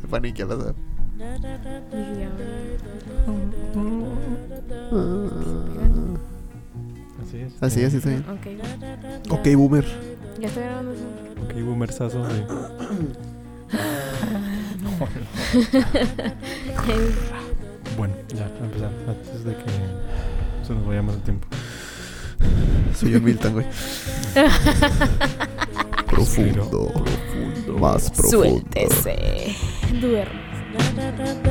Se paniquea la Dab. Dije ya. Así es. Así, está bien. Ok. Ok, boomer. Ya estoy grabando eso. Ok, boomersazo de... Bueno, ya, a empezar. Antes de que se nos vaya más el tiempo. Soy yo Milton, güey. profundo, profundo, más profundo. Suéltese. Duerme.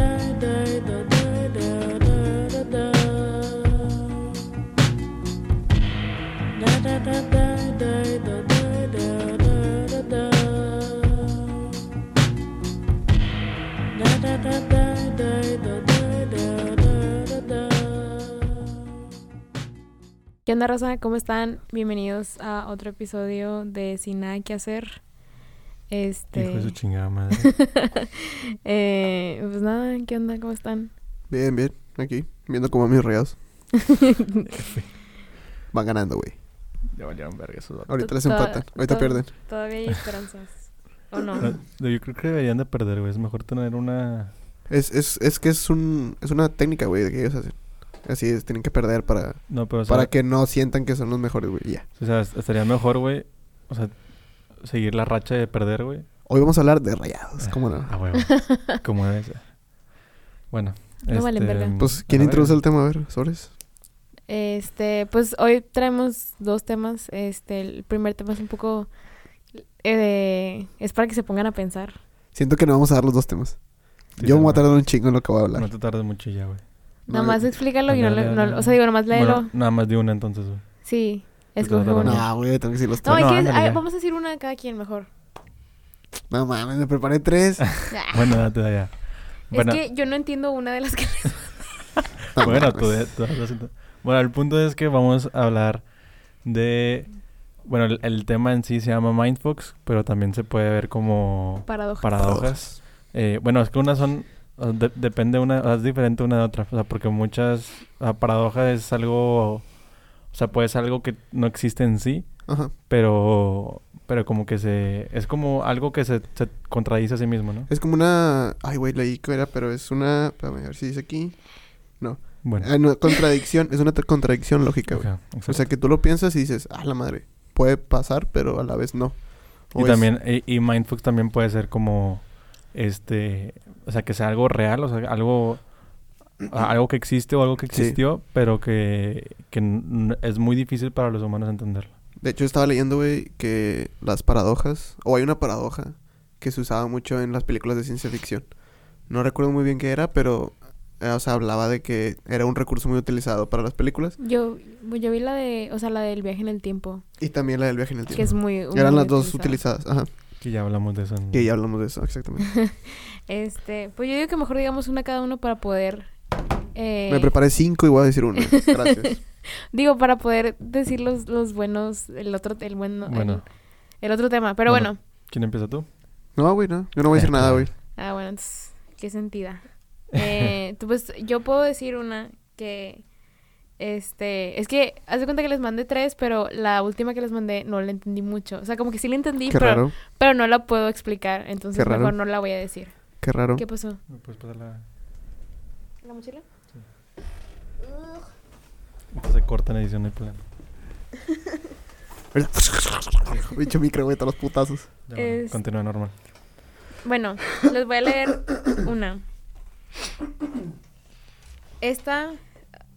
¿Qué onda, Rosa? ¿Cómo están? Bienvenidos a otro episodio de Sin Nada que Hacer. Este. Hijo de su chingada madre. eh, pues nada, ¿qué onda? ¿Cómo están? Bien, bien. Aquí, viendo cómo mis regados. Van ganando, güey. ya valieron verga esos vatos. Ahorita les empatan. Ahorita pierden. Todavía hay esperanzas. ¿O no? Yo creo que deberían de perder, güey. Es mejor tener una... Es, es, es que es un es una técnica, güey, de que ellos hacen. Así es, tienen que perder para, No, pero o sea, para que no sientan que son los mejores, güey. Ya. o sea, estaría mejor, güey. O sea, seguir la racha de perder, güey. Hoy vamos a hablar de rayados, ¿cómo no? Ah, huevo. Como debe ser. Bueno. No valen verga. Pues, ¿quién introduce el tema? A ver, Sores. Este, pues hoy traemos dos temas. Este, el primer tema es un poco. eh, es para que se pongan a pensar. Siento que no vamos a dar los dos temas. Sí, Yo me voy a tardar un chingo en lo que voy a hablar. No te tardes mucho ya, güey. Nada más explícalo y no, le- no- O sea, digo, nomás léelo. Bueno, nada más de una entonces, güey. sí, escoge dale. No, güey, tengo que decir los No, tres. hay No, que- ándale, ya. vamos a decir una cada quien mejor. No mames, me preparé tres. Bueno, date de allá. Bueno, Es que yo no entiendo una de las que. No bueno, tú, tú siento. Bueno, el punto es que vamos a hablar de... Bueno, el, el tema en sí se llama Mindfox, pero también se puede ver como Paradoja. paradojas. Eh, bueno, es que unas son... de- depende una... Es diferente una de otra. O sea, porque muchas... La paradoja es algo... O sea, puede ser algo que no existe en sí, Ajá. pero... Pero como que se... Es como algo que se, se contradice a sí mismo, ¿no? Es como una. Ay, güey, leí que era, pero es una. Espérame, a ver si dice aquí. Bueno. Ah, no, contradicción. es una contradicción lógica, güey. O sea, que tú lo piensas y dices, ah, la madre. Puede pasar, pero a la vez no. O Y es- también, y, y Mindfuck también puede ser como, este, o sea, que sea algo real, o sea, algo, algo que existe o algo que Sí. existió, pero que, que es muy difícil para los humanos entenderlo. De hecho, estaba leyendo, güey, que las paradojas. O hay una paradoja que se usaba mucho en las películas de ciencia ficción. No recuerdo muy bien qué era, pero. eh, o sea, hablaba de que era un recurso muy utilizado para las películas. Yo, yo vi la de. O sea, la del viaje en el tiempo. Y también la del viaje en el Que tiempo. es muy. Eran muy las dos utilizada. utilizadas. Ajá. Que ya hablamos de eso. Que ya hablamos de eso, exactamente. Este, pues yo digo que mejor digamos una cada uno para poder. eh, Me preparé cinco y voy a decir una. Gracias. Digo, para poder decir los, los buenos, el otro, el bueno, Bueno. el, el otro tema. Pero Bueno. bueno. ¿Quién empieza tú? No, güey, no. Yo no voy a decir nada, güey. Ah, bueno, entonces, qué sentida. Eh, tú, pues yo puedo decir una que, este, es que, haz de cuenta que les mandé tres, pero la última que les mandé no la entendí mucho. O sea, como que sí la entendí, Qué pero, raro. pero no la puedo explicar. Entonces Qué raro. mejor no la voy a decir. Qué raro. ¿Qué pasó? ¿Me puedes pasar la...? ¿La mochila? Entonces se corta en edición, no hay problema. Bicho micro, güey, todos los putazos. Ya, bueno, Es- Continúa normal. Bueno, les voy a leer una. Esta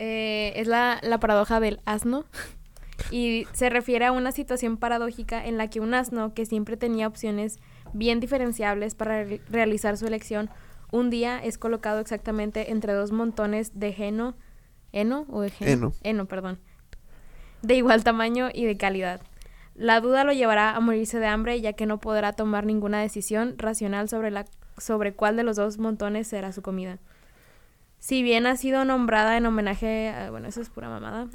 eh, es la, la paradoja del asno y se refiere a una situación paradójica en la que un asno que siempre tenía opciones bien diferenciables para re- realizar su elección, un día es colocado exactamente entre dos montones de heno, heno o de Heno. heno, perdón, de igual tamaño y de calidad. La duda lo llevará a morirse de hambre ya que no podrá tomar ninguna decisión racional sobre, la, sobre cuál de los dos montones será su comida. Si bien ha sido nombrada en homenaje a... Bueno, eso es pura mamada.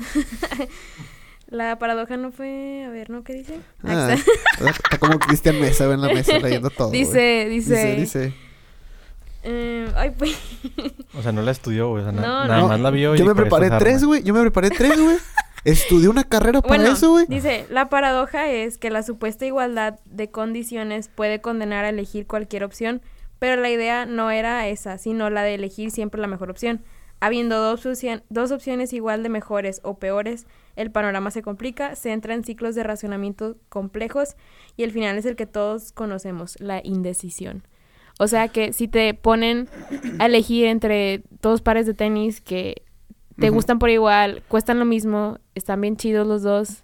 la paradoja no fue... A ver, ¿no? ¿Qué dice? Ah, está. como Cristian Mesa en la mesa leyendo todo. dice, dice... dice, dice. eh, ay, pues... O sea, no la estudió, güey. O sea, na- No, nada no. más la vio y Yo me preparé tres, güey. Yo me preparé tres, güey. Estudié una carrera para Bueno, eso, güey. dice, la paradoja es que la supuesta igualdad de condiciones puede condenar a elegir cualquier opción, pero la idea no era esa, sino la de elegir siempre la mejor opción. Habiendo dos, dos opciones igual de mejores o peores, el panorama se complica, se entra en ciclos de razonamiento complejos y el final es el que todos conocemos, la indecisión. O sea que si te ponen a elegir entre dos pares de tenis que te gustan por igual, cuestan lo mismo, están bien chidos los dos,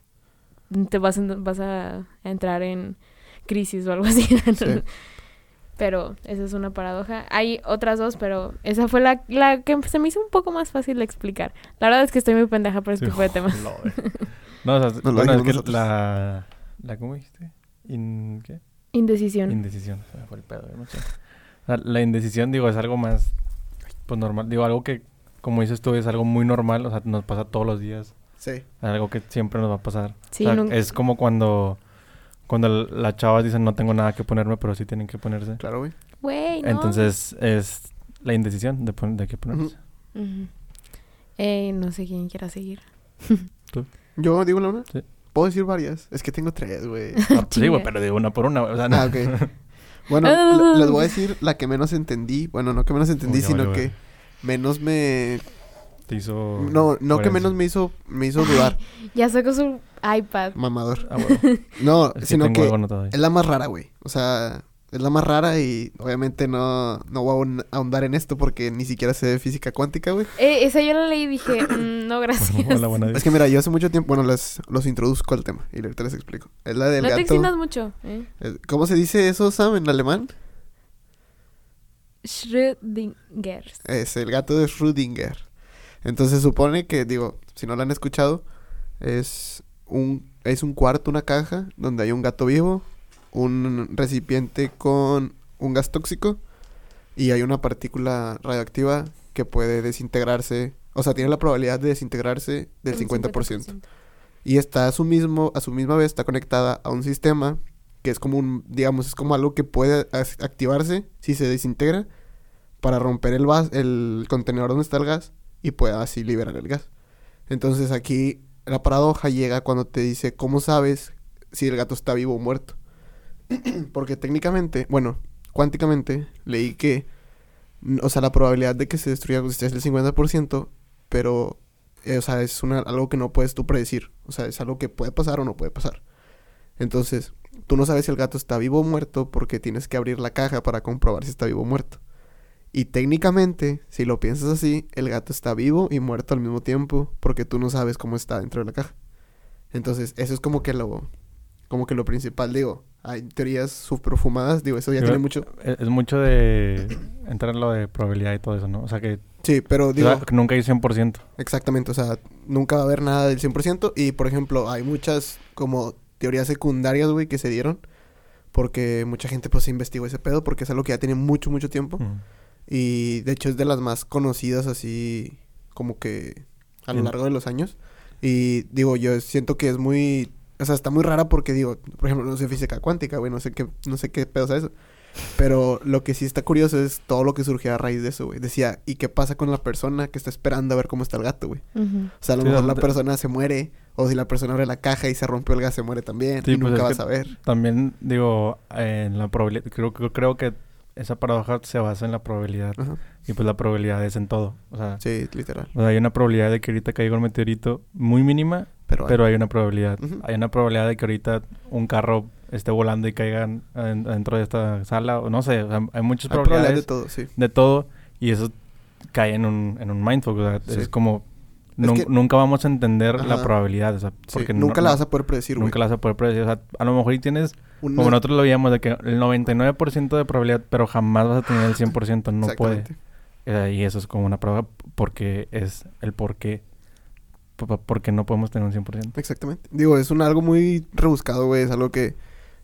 te vas a, vas a entrar en crisis o algo así. Sí. Pero esa es una paradoja. Hay otras dos, pero esa fue la, la que se me hizo un poco más fácil de explicar. La verdad es que estoy muy pendeja por este tipo de temas. No. No, o sea, bueno, es que la... ¿La cómo dijiste? In, ¿Qué? Indecisión. Indecisión. Se me fue el pedo, güey, no sé. O sea, la indecisión, digo, es algo más... Pues normal. Digo, algo que, como dices tú, es algo muy normal. O sea, nos pasa todos los días. Sí. Algo que siempre nos va a pasar. Sí, O sea, nunca- es como cuando... Cuando las chavas dicen no tengo nada que ponerme, pero sí tienen que ponerse. Claro, güey. Güey, no. Entonces es la indecisión de, pon- de qué ponerse. Eh, no sé quién quiera seguir. Yo digo la una. Sí. Puedo decir varias. Es que tengo tres, güey. Ah, pues sí, güey, pero de una por una, güey. O sea, no. Ah, ok. Bueno, le- les voy a decir la que menos entendí. Bueno, no que menos entendí, Uy, sino que menos me... Te hizo... No, no que menos me hizo, me hizo dudar. Ya sacó su iPad. Mamador. Ah, bueno. No, Es que sino que es la más rara, güey. O sea, es la más rara y obviamente no, no voy a ahon- ahondar en esto porque ni siquiera sé de física cuántica, güey. Eh, esa yo la leí y dije, mm, no, gracias. Hola, Es que mira, yo hace mucho tiempo, bueno, los introduzco al tema y ahorita les explico. Es la del no te gato. extiendas mucho. ¿eh? eh, ¿Cómo se dice eso, Sam, en alemán? Schrödinger. Es el gato de Schrödinger. Entonces supone que, digo, si no lo han escuchado, es un, es un cuarto, una caja, donde hay un gato vivo, un recipiente con un gas tóxico y hay una partícula radioactiva que puede desintegrarse, o sea, tiene la probabilidad de desintegrarse del Un 50%. Y está a su mismo, a su misma vez está conectada a un sistema que es como un, digamos, es como algo que puede activarse si se desintegra para romper el vas, el contenedor donde está el gas y pueda así liberar el gas. Entonces aquí la paradoja llega cuando te dice cómo sabes si el gato está vivo o muerto. Porque técnicamente, bueno, cuánticamente leí que, o sea, la probabilidad de que se destruya es el 50%, pero eh, o sea, es una, algo que no puedes tú predecir. O sea, es algo que puede pasar o no puede pasar. Entonces, tú no sabes si el gato está vivo o muerto porque tienes que abrir la caja para comprobar si está vivo o muerto. Y técnicamente, si lo piensas así, el gato está vivo y muerto al mismo tiempo porque tú no sabes cómo está dentro de la caja. Entonces, eso es como que lo, como que lo principal, digo. Hay teorías súper fumadas, digo, eso ya tiene mucho. Es, es mucho de entrar en lo de probabilidad y todo eso, ¿no? O sea que, Sí, pero o digo, sea, nunca hay 100%. Exactamente, o sea, nunca va a haber nada del 100% y, por ejemplo, hay muchas como teorías secundarias, güey, que se dieron porque mucha gente pues investigó ese pedo porque es algo que ya tiene mucho, mucho tiempo Mm. Y de hecho es de las más conocidas así como que a lo largo de los años y digo, yo siento que es muy, o sea, está muy rara porque digo, por ejemplo, no sé física cuántica, güey, no sé qué, no sé qué pedo es eso. Pero lo que sí está curioso es todo lo que surgió a raíz de eso, güey. Decía, ¿y qué pasa con la persona que está esperando a ver cómo está el gato, güey? Ujú. O sea, a lo Sí, mejor la persona se muere, o si la persona abre la caja y se rompió el gas, se muere también, Sí, y pues nunca vas a ver. También, digo, en la probabilidad, creo, creo, creo que esa paradoja se basa en la probabilidad. Ajá. Y pues la probabilidad es en todo. O sea, Sí, literal. o sea, hay una probabilidad de que ahorita caiga un meteorito muy mínima, Pero, pero hay una probabilidad. Hay una probabilidad de que ahorita un carro esté volando y caiga en- en- dentro de esta sala. O no sé, o sea, hay muchas hay probabilidad probabilidades de todo, sí. de todo y eso cae en un, en un mindfuck. O sea, Sí. es como... Es nun- que- nunca vamos a entender la probabilidad. O sea, Sí, porque nunca no- la vas a poder predecir, güey. Nunca la vas a poder predecir. O sea, a lo mejor y tienes... Una- Como nosotros lo veíamos de que el 99% de probabilidad, pero jamás vas a tener el 100%. No puede. Eh, y eso es como una prueba porque es el por qué. Porque no podemos tener un 100%. Exactamente. Digo, es un algo muy rebuscado, güey. Es algo que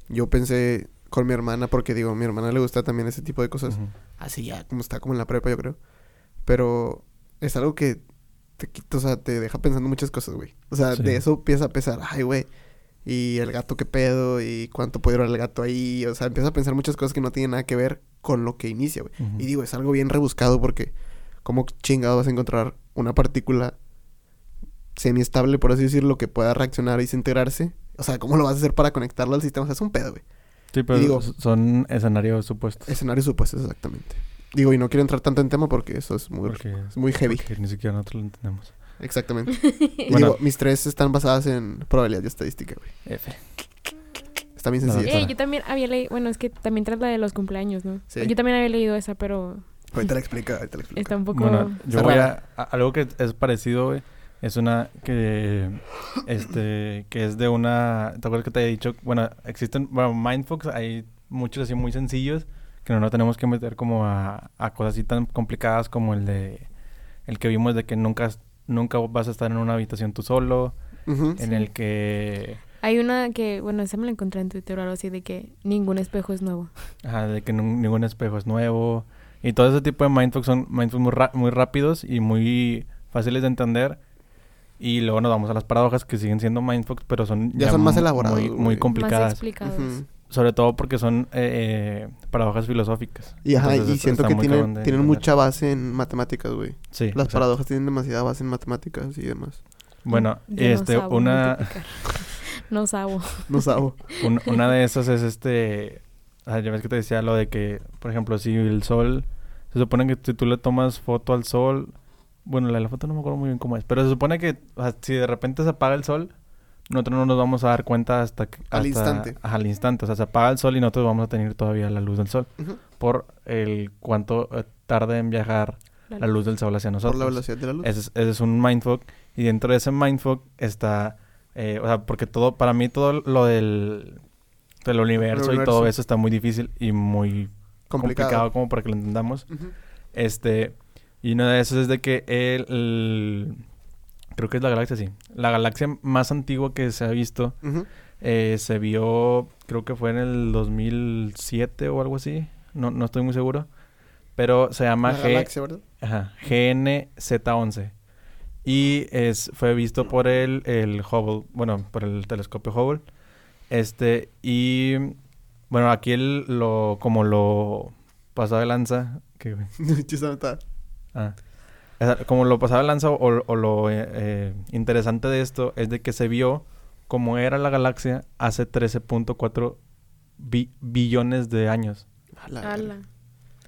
yo pensé con mi hermana, porque digo, a mi hermana le gusta también ese tipo de cosas. Así ya, como está como en la prepa, yo creo. Pero es algo que te quita, o sea, te deja pensando muchas cosas, güey. O sea, Sí. de eso empieza a pesar, ay, güey. Y el gato, qué pedo, y cuánto puede durar el gato ahí. O sea, empieza a pensar muchas cosas que no tienen nada que ver con lo que inicia, güey. Y digo, es algo bien rebuscado porque, ¿cómo chingado vas a encontrar una partícula semi-estable, por así decirlo, que pueda reaccionar y desintegrarse. O sea, ¿cómo lo vas a hacer para conectarlo al sistema? O sea, es un pedo, güey. Sí, pero digo- son escenarios supuestos. Escenarios supuestos, exactamente. Digo, y no quiero entrar tanto en tema porque eso es muy, Porque, es muy heavy. porque ni siquiera nosotros lo entendemos. Exactamente. Y Bueno. digo, mis tres están basadas en probabilidad y estadística, güey. F. Está bien No, sencillo. doctora. Eh, yo también había leído, bueno, es que también tras la de los cumpleaños, ¿no? Sí. Yo también había leído esa, pero Ahorita la explica, ahorita la explica. está un poco... Bueno, yo voy a, a- Algo que es parecido, güey. Es una que... Este... Que es de una... ¿Te acuerdas que te había dicho? Bueno, existen... Bueno, Mindfucks hay muchos así muy sencillos. Que no nos tenemos que meter como a, a cosas así tan complicadas como el de... El que vimos de que nunca... Nunca vas a estar en una habitación tú solo. En el que... Hay una que, bueno, esa me la encontré en Twitter o algo así, de que ningún espejo es nuevo. Ajá, de que ningún espejo es nuevo. Y todo ese tipo de mindfucks son mindfucks muy, ra- muy rápidos y muy fáciles de entender. Y luego nos vamos a las paradojas que siguen siendo mindfucks, pero son Ya son más elaborados, Muy, muy Más Más complicadas. explicados. Ujú. Sobre todo porque son eh, eh, paradojas filosóficas. Y ajá, Entonces, y es- siento está que tienen, de tienen mucha base en matemáticas, güey. Sí, Las exacto. paradojas tienen demasiada base en matemáticas y demás. Bueno, Yo no este, sabo una, no sabo. No sabo. un- una de esas es este... ah, ya ves que te decía lo de que, por ejemplo, si el sol... Se supone que si tú le tomas foto al sol... Bueno, la de la foto no me acuerdo muy bien cómo es. Pero se supone que o sea, si de repente se apaga el sol... Nosotros no nos vamos a dar cuenta hasta que... Al hasta- instante. ajá, al instante. O sea, se apaga el sol y nosotros vamos a tener todavía la luz del sol. Por el cuánto eh, tarda en viajar la luz del sol hacia nosotros. Por la velocidad de la luz. Ese es, ese es un mindfuck. Y dentro de ese mindfuck está... eh, o sea, porque todo... Para mí todo lo del... Del universo, y todo eso está muy difícil y muy complicado, Complicado. como para que lo entendamos. Este... Y una de esas es de que el, el- Creo que es la galaxia, sí. La galaxia más antigua que se ha visto eh, se vio... Creo que fue en el 2007 o algo así. No, no estoy muy seguro. Pero se llama La G... galaxia. Ajá, GNZ11. Y es, fue visto por el, el Hubble, bueno, por el telescopio Hubble. Este, y bueno, aquí el, lo, como lo pasaba de lanza, que, ah, como lo pasaba lanza o, o lo eh, eh, interesante de esto es de que se vio como era la galaxia hace 13.4 bi- billones de años. Ala.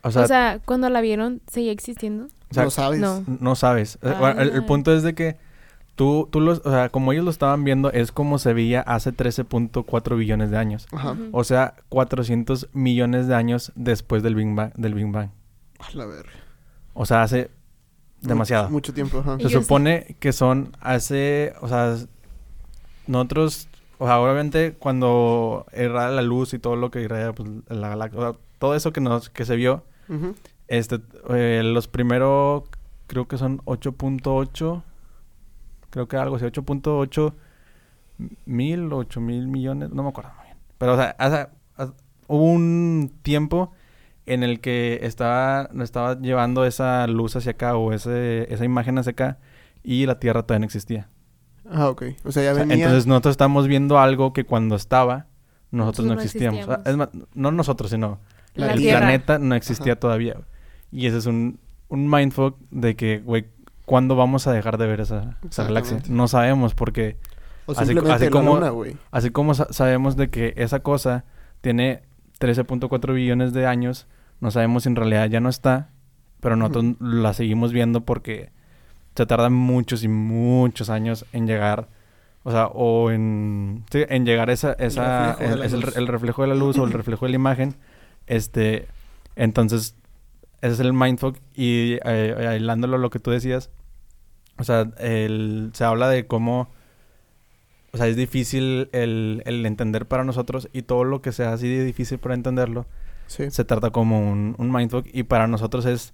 O sea, O sea, cuando la vieron, ¿seguía existiendo? o sea, no sabes. no. No sabes. Eh, bueno, el, el punto es de que tú, tú los, o sea, como ellos lo estaban viendo, es como se veía hace 13.4 billones de años. Ajá. O sea, 400 millones de años después del Big Bang. Del Big Bang. A la verga. O sea, hace demasiado. Mucho, mucho tiempo, ajá. Se supone que son hace, o sea, nosotros, o sea, obviamente cuando irradia la luz y todo lo que irradia pues, la galaxia, o sea, todo eso que nos, que se vio, este, eh, los primeros, creo que son 8.8, creo que algo así, 8.8 mil, 8 mil millones, no me acuerdo muy bien. Pero, o sea, hace- hace- hubo un tiempo en el que estaba, estaba llevando esa luz hacia acá o ese, esa imagen hacia acá y la Tierra todavía no existía. Ah, ok. O sea, ya O sea, venía... entonces nosotros estamos viendo algo que cuando estaba, nosotros Nosotros no no existíamos. Es más, no nosotros, sino La el Tierra. planeta no existía Ajá. todavía. Y ese es un, un mindfuck de que, güey, ¿cuándo vamos a dejar de ver esa, esa galaxia? No sabemos porque o así- simplemente así la como- luna, así como sa- sabemos de que esa cosa tiene 13.4 billones de años, no sabemos si en realidad ya no está, pero nosotros la seguimos viendo porque se tardan muchos y muchos años en llegar, o sea, o en, sí, en llegar esa, esa, reflejo de la es el, el reflejo de la luz o el reflejo de la imagen, este, entonces, ese es el mindfuck y eh, aislándolo a lo que tú decías, o sea, el, se habla de cómo, o sea, es difícil el, el entender para nosotros y todo lo que sea así de difícil para entenderlo Sí. se trata como un, un mindfuck y para nosotros es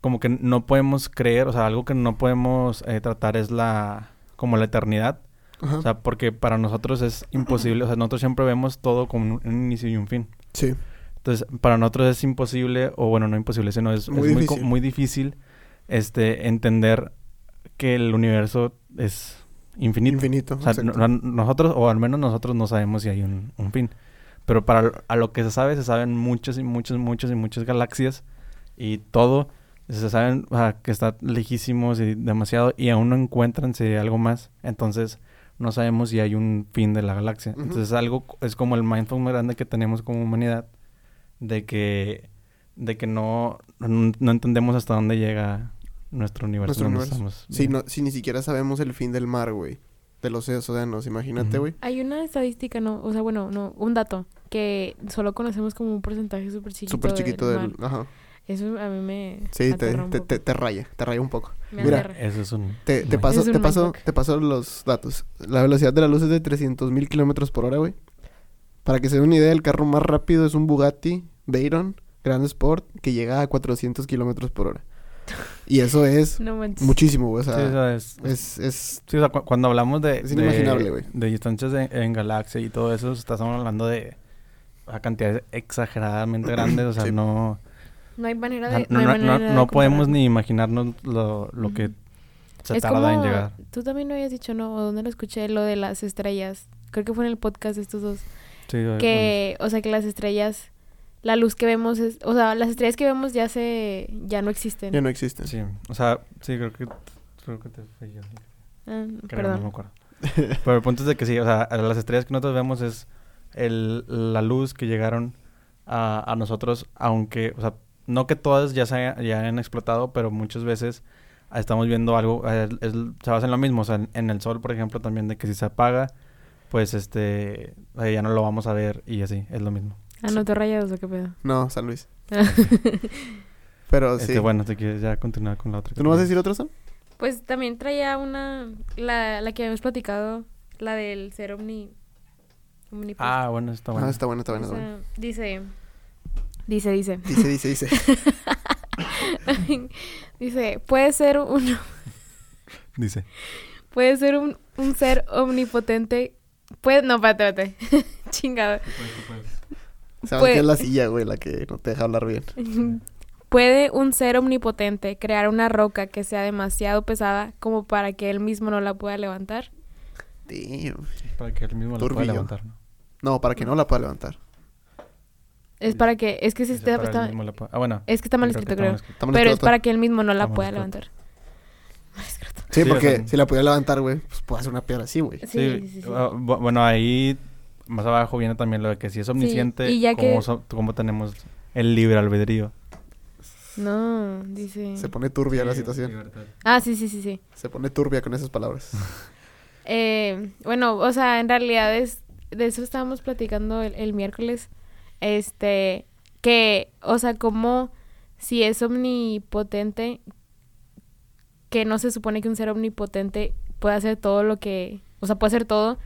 como que no podemos creer, o sea, algo que no podemos eh, tratar es la, como la eternidad, Ajá. o sea, porque para nosotros es imposible, o sea, nosotros siempre vemos todo como un, un inicio y un fin. sí. Entonces, para nosotros es imposible, o bueno, no imposible, sino es Muy difícil. muy difícil este, entender que el universo es infinito. Infinito. O sea, no- nosotros, o al menos nosotros no sabemos si hay un, un fin. Pero para a lo que se sabe, se saben muchas y muchas, muchas y muchas galaxias y todo se saben o sea, que está lejísimos y demasiado y aún no encuentran si hay algo más. Entonces no sabemos si hay un fin de la galaxia. Ujú. Entonces algo es como el mindfuck más grande que tenemos como humanidad de que de que no no, no entendemos hasta dónde llega nuestro universo. Nuestro universo. Si, no, si ni siquiera sabemos el fin del mar, güey. De los océanos, imagínate, güey. Hay una estadística, ¿no? O sea, bueno, no, un dato. Que solo conocemos como un porcentaje súper chiquito. Súper chiquito del del... Ajá. Eso a mí me. Sí, te, te, te, te raya. Te raya un poco. Me mira, aterra. Eso es un Te, te paso, Es un te paso, te paso los datos. La velocidad de la luz es de 300 mil kilómetros por hora, güey. Para que se den una idea, el carro más rápido es un Bugatti Veyron Grand Sport que llega a 400 kilómetros por hora. Y eso es No muchísimo, güey. O sea, Sí, o sea, es- es, es... Sí, o sea, cu- cuando hablamos de... Es de- inimaginable, güey. De distancias en, en galaxia y todo eso, estamos hablando de a cantidades exageradamente grandes, o sea, Sí. no... No hay manera de. no, hay no- manera no- de no podemos ni imaginarnos lo, lo que se es tarda como, en llegar. Tú también lo habías dicho, ¿no? ¿O dónde lo escuché? Lo de las estrellas. Creo que fue en el podcast de estos dos. Sí, Que, o sea, que las estrellas. La luz que vemos es. O sea, las estrellas que vemos ya se. Ya no existen. Ya no existe. bueno, sí, o sea, sí, creo que... Creo que te fue yo. Ah, Creo, no me perdón. acuerdo. Pero el punto es de que sí, o sea, las estrellas que nosotros vemos es el, la luz que llegaron a, a nosotros, aunque, o sea, no que todas ya se haya- ya hayan explotado, pero muchas veces estamos viendo algo, eh, es- se basa en lo mismo, o sea, en, en el sol, por ejemplo, también de que si se apaga, pues este, ya no lo vamos a ver y así, es lo mismo. ¿Anotó rayados o qué pedo? No, San Luis. Pero sí. Este, bueno, te quieres ya continuar con la otra. ¿Tú no vas a decir otro, Sam? Pues también traía una. La, la que habíamos platicado. La del ser omni. omnipotente. Ah, bueno, está bueno. Ah, está bueno, está bueno. O está bueno. sea, dice. Dice, dice. Dice, dice, dice. dice, puede ser un. Dice. Puede ser un, un ser omnipotente. Puede. No, espérate, espérate. Chingado. Se va Pues- es la silla, güey, la que no te deja hablar bien. Puede un ser omnipotente crear una roca que sea demasiado pesada como para que él mismo no la pueda levantar. Damn. Para que él mismo lo pueda Turbillo. levantar, ¿no? No, para que no la pueda levantar. Es para que. Es que, se Dice, está, está- pueda- Ah, bueno. es que está mal sí, escrito, está creo. mal escrito. Pero es para que él mismo no la Está pueda escrito. levantar. Mal escrito. Sí, Sí, porque sea- si la pudiera levantar, güey, pues puede hacer una piedra así, güey. Sí, Sí, sí, sí. bu- bueno, ahí más abajo viene también lo de que si es omnisciente, y ya ¿cómo, que- so- cómo tenemos el libre albedrío? No, dice. Se pone turbia la situación. Ah, sí, sí, sí, sí. Se pone turbia con esas palabras. Eh, bueno, o sea, en realidad es de eso estábamos platicando el, el miércoles. Este, que, o sea, como si es omnipotente, que no se supone que un ser omnipotente puede hacer todo lo que, o sea, puede hacer todo,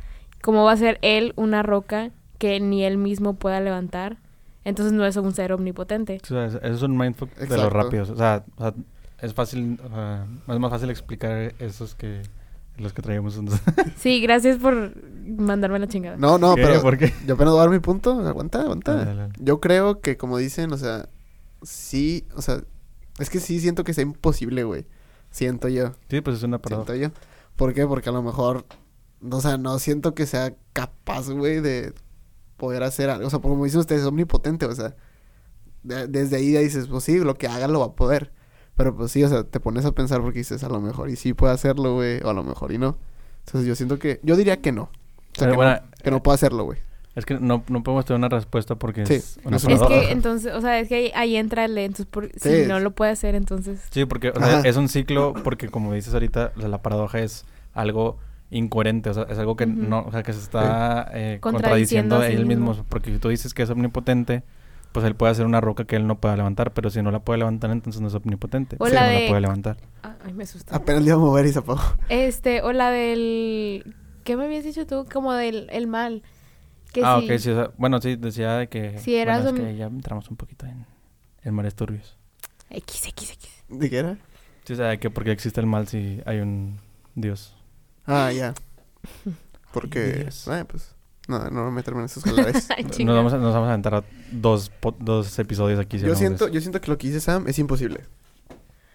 ¿cómo va a ser él una roca que ni él mismo pueda levantar? Entonces no es un ser omnipotente. O sea, es- eso es un mindfuck de los rápidos. O sea, o sea, es fácil, o sea, es más fácil explicar esos que los que traíamos. entonces. Sí, gracias por mandarme la chingada. No, no, ¿Qué? pero ¿Por qué? yo apenas voy a dar mi punto. Aguanta, aguanta. Dale, dale, dale. Yo creo que, como dicen, o sea, sí, o sea, es que sí siento que sea imposible, güey. Siento yo, Sí, pues es una paradoja. siento yo. ¿Por qué? Porque a lo mejor, o sea, no siento que sea capaz, güey, de poder hacer algo. O sea, como dicen ustedes, es omnipotente, o sea, de- desde ahí ya dices, pues sí, lo que haga lo va a poder. Pero pues sí, o sea, te pones a pensar porque dices, a lo mejor y sí puede hacerlo, güey, o a lo mejor y no. Entonces yo siento que, yo diría que no. O sea, Pero que, bueno, no, que no puede hacerlo, güey. Es que no, no podemos tener una respuesta porque Sí, es una Es paradoja. que entonces, o sea, es que ahí, ahí entra el entonces, por- si no lo puede hacer, entonces... Sí, porque o sea, es un ciclo, porque como dices ahorita, la paradoja es algo incoherente, o sea, es algo que no, o sea, que se está eh, Contradiciendo contradiciendo a él mismo, mismo. porque si tú dices que es omnipotente, pues él puede hacer una roca que él no pueda levantar, pero si no la puede levantar, entonces no es omnipotente, O sí, la no de- la puede levantar. Ah, ay, me asusté. Apenas le iba a mover y se apagó. Este, o la del... ¿Qué me habías dicho tú? Como del el mal. Que ah, sí. ok, sí, o sea, bueno, sí, decía de que, Si eras bueno, es omni- que ya entramos un poquito en, en mares turbios. X, X, X. ¿De qué era? Sí, o sea, de que porque existe el mal si hay un Dios. Ah, ya. Porque, eh, pues, no, no me meterme en esos colores. Nos vamos, a, nos vamos a aventar a dos, po- dos episodios aquí. si yo hablamos de siento, eso. yo siento que lo que dice Sam es imposible.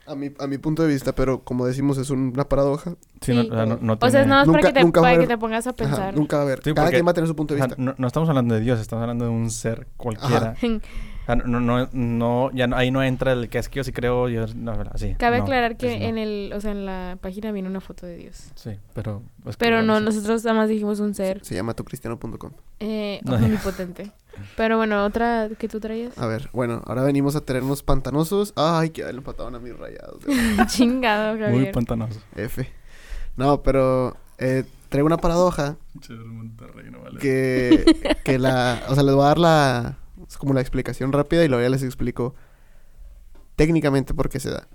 A mi, a mi punto de vista, pero como decimos, es una paradoja. Sí, no, o sea, no, no O sea, es nada más Nunca- para, que te, para que te pongas a Ajá, pensar. nunca va a haber. Sí, Cada porque- quien va a tener su punto o de sea, vista. no, no estamos hablando de Dios, estamos hablando de un ser cualquiera. Ajá. O sea, no, no, no, ya no- ahí no entra el que es que yo sí creo, yo no, así. Cabe no, aclarar que en el, o sea, en la página viene una foto de Dios. Sí, pero... es que Pero no, sí. nosotros nada más dijimos un ser Se llama tucristiano.com. eh, No. omnipotente. Pero bueno, otra que tú traías. A ver, bueno, ahora venimos a tenernos pantanosos. Ay, que le empataban a mis rayados. Chingado, Muy Javier. pantanoso. F. No, pero eh, traigo una paradoja que, que la... O sea, les voy a dar la... Es como la explicación rápida y luego ya les explico técnicamente por qué se da.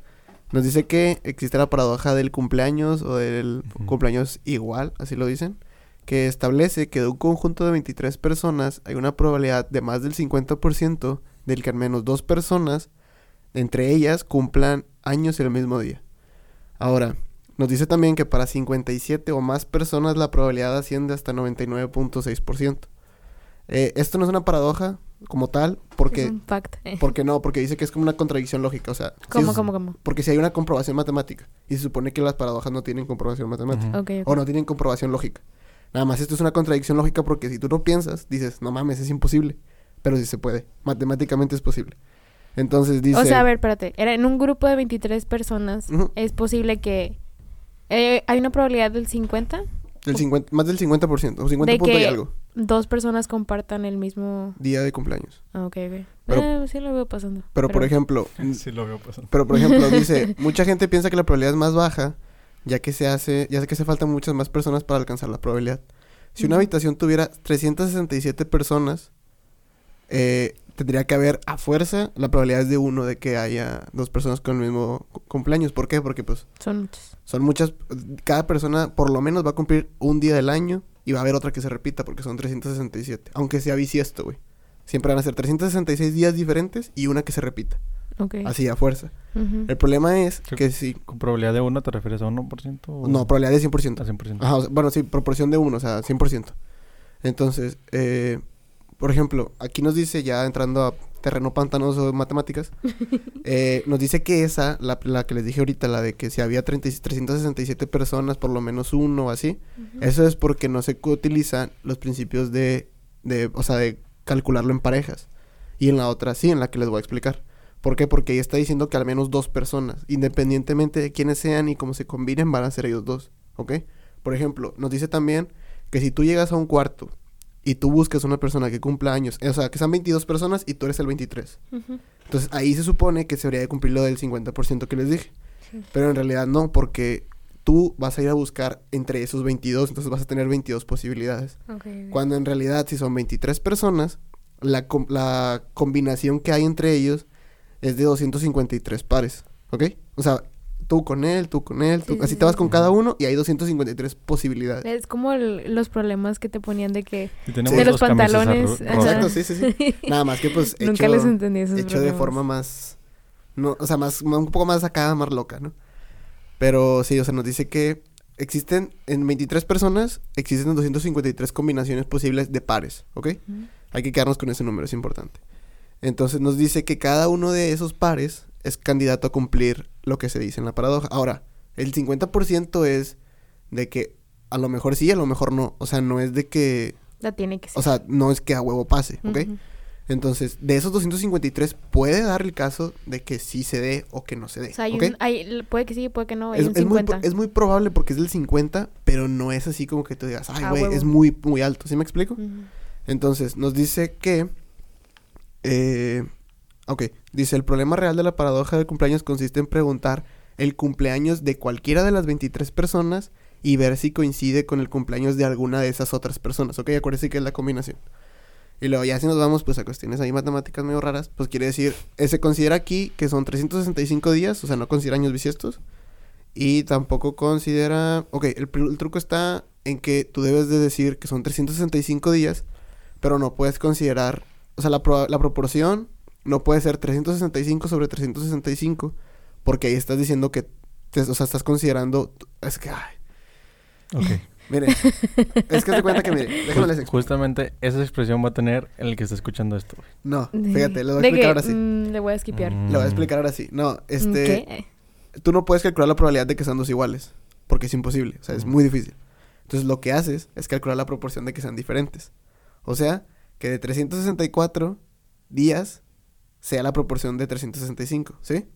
Nos dice que existe la paradoja del cumpleaños o del cumpleaños igual, así lo dicen, que establece que de un conjunto de 23 personas hay una probabilidad de más del 50% del que al menos dos personas, entre ellas, cumplan años el mismo día. Ahora, nos dice también que para 57 o más personas la probabilidad asciende hasta 99.6%. Eh, esto no es una paradoja como tal, Es porque... un fact. Porque no, porque dice que es como una contradicción lógica, o sea... ¿Cómo, es- cómo, cómo? Porque si hay una comprobación matemática, y se supone que las paradojas no tienen comprobación matemática, o no tienen comprobación lógica. Nada más esto es una contradicción lógica porque si tú no piensas, dices, no mames, es imposible. Pero sí se puede, matemáticamente es posible. Entonces dice... O sea, a ver, espérate. Era en un grupo de 23 personas. Es posible que... eh, hay una probabilidad del 50. del 50, más del 50%, o 50 De punto y que- algo, Dos personas compartan el mismo... día de cumpleaños. Ah, ok, ok. Pero- Eh, sí lo veo pasando. Pero, por ejemplo, Sí lo veo pasando. Pero por ejemplo, dice, mucha gente piensa que la probabilidad es más baja, ya que se hace, ya que se faltan muchas más personas para alcanzar la probabilidad. Si una habitación tuviera 367 personas, eh, tendría que haber a fuerza la probabilidad es de uno de que haya dos personas con el mismo cu- cumpleaños. ¿Por qué? Porque pues Son muchos. son muchas, cada persona por lo menos va a cumplir un día del año y va a haber otra que se repita porque son 367, aunque sea bisiesto, güey. Siempre van a ser 366 días diferentes y una que se repita, Así a fuerza. El problema es Sí. que si ¿Con probabilidad de 1 te refieres a 1%? O No, probabilidad de 100%. a 100%. Ajá, o sea, bueno, sí, proporción de 1, o sea, 100%. Entonces, eh, por ejemplo, aquí nos dice, ya entrando a terreno pantanoso de matemáticas, eh, nos dice que esa, la, la que les dije ahorita, la de que si había 30 y 367 personas, por lo menos uno o así, eso es porque no se utilizan los principios de, de, o sea, de calcularlo en parejas. Y en la otra sí, en la que les voy a explicar. ¿Por qué? Porque ahí está diciendo que al menos dos personas, independientemente de quiénes sean y cómo se combinen, van a ser ellos dos. ¿Ok? Por ejemplo, nos dice también que si tú llegas a un cuarto y tú buscas una persona que cumpla años, o sea, que sean 22 personas y tú eres el 23. Ujú. Entonces ahí se supone que se habría de cumplir lo del 50% que les dije. Sí. Pero en realidad no, porque tú vas a ir a buscar entre esos 22, entonces vas a tener 22 posibilidades. Ok, ok. Cuando en realidad si son 23 personas, la, com- la combinación que hay entre ellos es de 253 pares, ¿ok? O sea, tú con él, tú con él, tú- Sí, sí, así sí. te vas con cada uno y hay 253 posibilidades. Es como el- los problemas que te ponían de que... De los pantalones. Exacto, sí, sí, sí. Nada más que pues hecho, Nunca les entendí esos hecho de forma más, no, o sea, más, un poco más sacada, más loca, ¿no? Pero sí, o sea, nos dice que existen en 23 personas, existen 253 combinaciones posibles de pares, ¿ok? Hay que quedarnos con ese número, es importante. Entonces nos dice que cada uno de esos pares es candidato a cumplir lo que se dice en la paradoja. Ahora, el 50% es de que a lo mejor sí, a lo mejor no. O sea, no es de que... La tiene que ser. O sea, no es que a huevo pase, ¿ok? Entonces, de esos 253 puede dar el caso de que sí se dé o que no se dé, O sea, hay ¿ok? un- hay- puede que sí, puede que no. Es, muy, 50. pro- es muy probable porque es del 50, pero no es así como que tú digas, ay, güey, es muy, muy alto. ¿Sí me explico? Entonces, nos dice que... Eh, ok, dice, el problema real de la paradoja del cumpleaños consiste en preguntar el cumpleaños de cualquiera de las 23 personas y ver si coincide con el cumpleaños de alguna de esas otras personas. Ok, acuérdense que es la combinación. Y luego ya si nos vamos pues a cuestiones ahí matemáticas medio raras, pues quiere decir, eh, se considera aquí que son 365 días, o sea, no considera años bisiestos. Y tampoco considera... Ok, el, el truco está en que tú debes de decir que son 365 días, pero no puedes considerar... O sea, la, pro- la proporción no puede ser 365 sobre 365, porque ahí estás diciendo que... te- o sea, estás considerando... Es que... Ay, Ok. miren, es que te cuenta que, miren, déjame les explico. Justamente esa expresión va a tener el que está escuchando esto. güey. No, fíjate, le voy a explicar que, ahora sí. mm, le voy a skipear. Mm. Le voy a explicar ahora sí. No, este... ¿Qué? tú no puedes calcular la probabilidad de que sean dos iguales, porque es imposible, o sea, es muy difícil. Entonces lo que haces es calcular la proporción de que sean diferentes. O sea, que de 364 días sea la proporción de 365, ¿sí?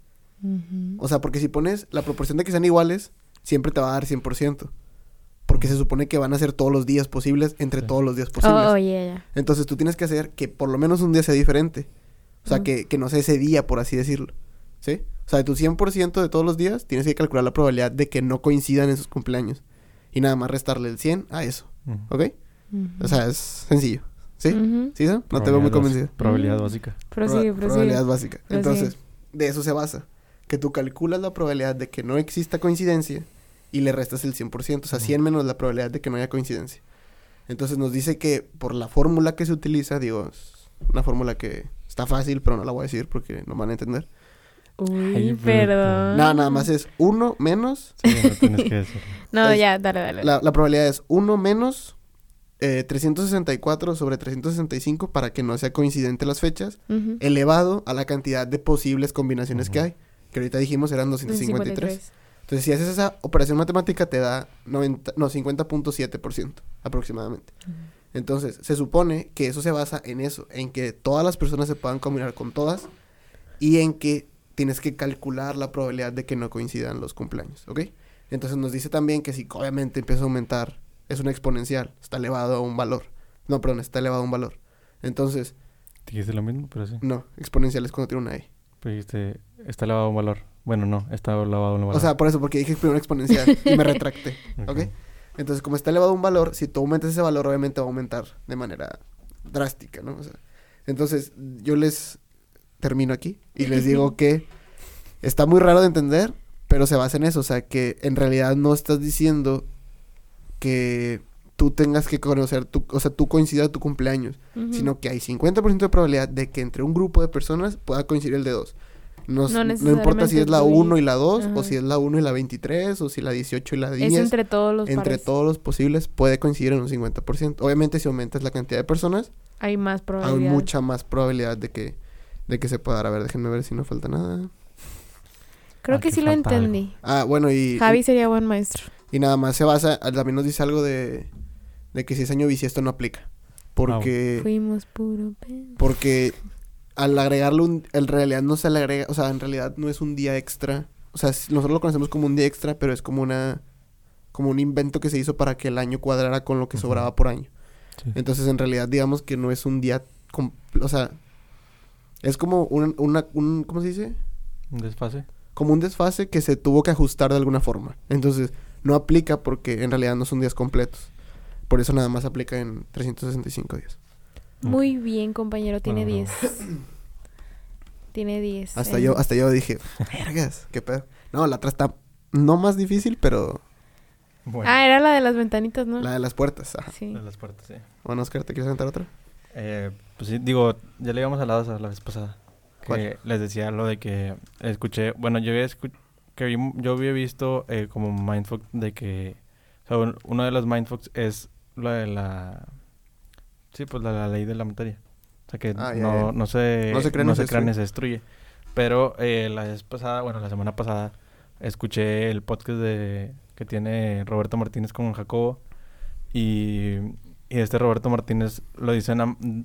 Ujú. O sea, porque si pones la proporción de que sean iguales, siempre te va a dar 100%. Porque se supone que van a ser todos los días posibles entre Sí. todos los días posibles. Oh, yeah, yeah. Entonces tú tienes que hacer que por lo menos un día sea diferente. O sea, que, que no sea ese día, por así decirlo. ¿Sí? O sea, de tu 100% de todos los días, tienes que calcular la probabilidad de que no coincidan en sus cumpleaños. Y nada más restarle el 100 a eso. ¿Ok? O sea, es sencillo. ¿Sí? ¿Sí, Sam? No te veo muy Probabilidad convencido. básica- Probabilidad Mm. básica. Prosigue, Proba- prosigue. Probabilidad básica. Prosigue. Entonces, de eso se basa. Que tú calculas la probabilidad de que no exista coincidencia y le restas el 100%. O sea, Ujú. 100 menos la probabilidad de que no haya coincidencia. Entonces nos dice que por la fórmula que se utiliza, digo, es una fórmula que está fácil, pero no la voy a decir porque no van a entender. Uy, Ay, pero- perdón. Nada, nada más es 1 menos... Sí, no tienes que. No, es- ya, dale, dale. La, la probabilidad es 1 menos eh, 364 sobre 365 para que no sea coincidente las fechas, elevado a la cantidad de posibles combinaciones que hay. Que ahorita dijimos eran 253. 53. Entonces, si haces esa operación matemática, te da 90, no, 50.7% aproximadamente. Entonces, se supone que eso se basa en eso, en que todas las personas se puedan combinar con todas y en que tienes que calcular la probabilidad de que no coincidan los cumpleaños, ¿ok? Entonces nos dice también que si obviamente empieza a aumentar, es una exponencial, está elevado a un valor. No, perdón, está elevado a un valor. Entonces, Dijiste lo mismo, pero sí. no, exponencial es cuando tiene una E. Pero dijiste, está elevado a un valor. Bueno, no, está elevado a un valor. O sea, por eso, porque dije primero exponencial y me retracté. ¿ok? Entonces, como está elevado un valor, si tú aumentas ese valor, obviamente va a aumentar de manera drástica, ¿no? O sea, entonces, yo les termino aquí y les digo que está muy raro de entender, pero se basa en eso. O sea, que en realidad no estás diciendo que tú tengas que conocer, tu, o sea, tú coincida tu cumpleaños, sino que hay 50% de probabilidad de que entre un grupo de personas pueda coincidir el de dos. No, No no importa si es la tú y- 1 y la 2, o si es la 1 y la 23, o si la 18 y la 10 Es entre todos los entre pares. todos los posibles puede coincidir en un 50%. Obviamente si aumentas la cantidad de personas, Hay más hay probabilidad. mucha más probabilidad de que de que se pueda dar. A ver, déjenme ver si no falta nada. Creo que Aquí sí lo algo. entendí. Ah, bueno, y, Javi sería buen maestro. Y nada más se basa, también nos dice algo de, de que si es año bisiesto no aplica. Porque, Fuimos puro porque al agregarle un, en realidad no se le agrega, o sea, en realidad no es un día extra. O sea, nosotros lo conocemos como un día extra, pero es como una, como un invento que se hizo para que el año cuadrara con lo que sobraba por año. Sí. Entonces, en realidad, digamos que no es un día... com- o sea, es como un, una, un... ¿Cómo se dice? Un desfase. Como un desfase que se tuvo que ajustar de alguna forma. Entonces, no aplica porque en realidad no son días completos. Por eso nada más aplica en 365 días. Muy bien, compañero. Tiene Bueno, 10. Tiene 10. Hasta yo hasta yo dije, vergas, qué pedo. No, la otra está no más difícil, pero Bueno, Ah, era la de las ventanitas, ¿no? la de las puertas. Ajá. Sí. de las puertas, sí. Bueno, Oscar, ¿te quieres aventar otra? Eh, pues sí, digo, ya le habíamos hablado esa la vez pasada. Que ¿Cuál? les decía lo de que escuché, bueno, yo había escu- que yo había visto eh, como mindfuck de que, o sea, un- uno de los mindfucks es lo de la, sí, pues la, la ley de la materia. O sea que Ah, no, no se, No se crea ni se destruye. Pero eh, la vez pasada, bueno, la semana pasada, escuché el podcast de que tiene Roberto Martínez con Jacobo y, y este Roberto Martínez lo dice,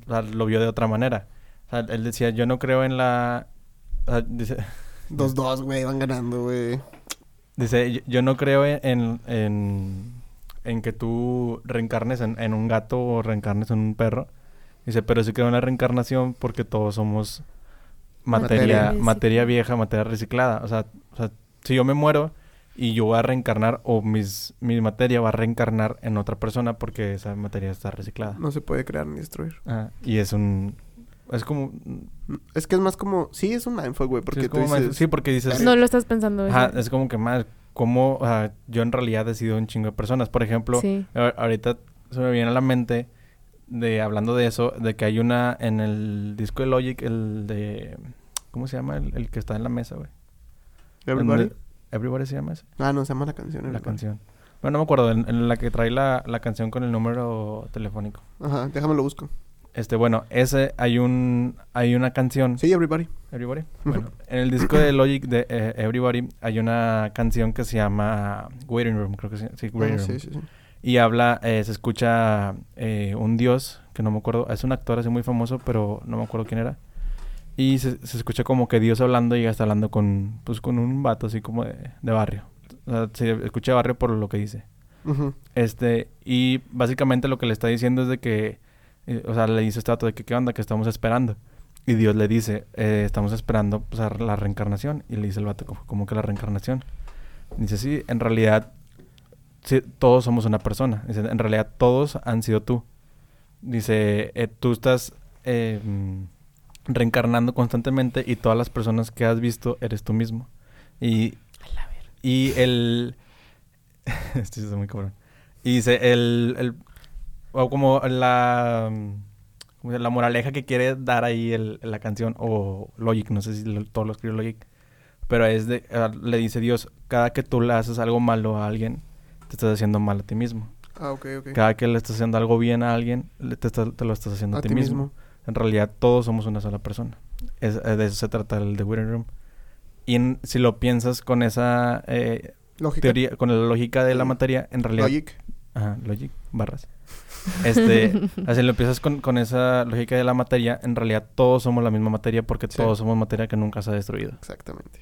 sea, lo vio de otra manera. O sea, él decía, yo no creo en la... o sea, dice, 2-2, güey, van ganando, güey. dice, yo, yo no creo en, en, en, que tú reencarnes en, en un gato o reencarnes en un perro. Dice, pero sí creo en la reencarnación porque todos somos materia, Materia vieja, materia reciclada. O sea, o sea, si yo me muero y yo voy a reencarnar o mis, mi materia va a reencarnar en otra persona porque esa materia está reciclada. No se puede crear ni destruir. Ah, y es un... Es como... Es que es más como... Sí, es un mindfuck, güey, porque sí, tú más- dices... sí, porque dices... No lo estás pensando. Ajá, es como que más... Como o sea, yo en realidad he sido un chingo de personas. Por ejemplo, Sí. a- ahorita se me viene a la mente de hablando de eso, de que hay una en el disco de Logic, el de ¿cómo se llama? El, el que está en la mesa, güey. Everybody. Everybody se llama ese, Ah, no, se llama la canción. la canción. Bueno, no me acuerdo, en, en la que trae la, la canción con el número telefónico. Ajá, déjame lo busco. Este, bueno, ese hay un hay una canción. Sí, everybody. Everybody. Bueno, en el disco de Logic de eh, Everybody hay una canción que se llama Waiting Room, creo que sí, sí, Waiting Ah, Room. sí, sí, sí. Y habla, eh, se escucha eh, un dios, que no me acuerdo, es un actor así muy famoso, pero no me acuerdo quién era. Y se, se escucha como que Dios hablando y está hablando con, pues, con un vato así como de, de barrio. O sea, se escucha barrio por lo que dice. Este, y básicamente lo que le está diciendo es de que, eh, o sea, le dice este vato de que qué onda, que estamos esperando. Y Dios le dice, eh, estamos esperando pues, a la reencarnación. Y le dice el vato, "¿Cómo- ¿cómo que la reencarnación? Dice, sí, en realidad, sí, todos somos una persona. Dice, en realidad todos han sido tú. Dice, eh, tú estás eh, reencarnando constantemente y todas las personas que has visto eres tú mismo. Y, y el... Esto está muy cabrón. Y dice, el... el o como la... la moraleja que quiere dar ahí el, la canción, o Logic, no sé si lo- todo lo escribió Logic, pero es de, ah, le dice Dios, cada que tú le haces algo malo a alguien, te estás haciendo mal a ti mismo. Ah, ok, ok. Cada que le estás haciendo algo bien a alguien, te, lo estás haciendo a, ti mismo. En realidad todos somos una sola persona. Es, eh, de eso se trata el The Waiting Room. Y en- si lo piensas con esa eh, Lógica. teoría, con la lógica de la materia, en realidad... Logic. Ajá, logic, barras. Este, así lo empiezas con, con esa lógica de la materia, en realidad todos somos la misma materia porque Sí. todos somos materia que nunca se ha destruido. Exactamente.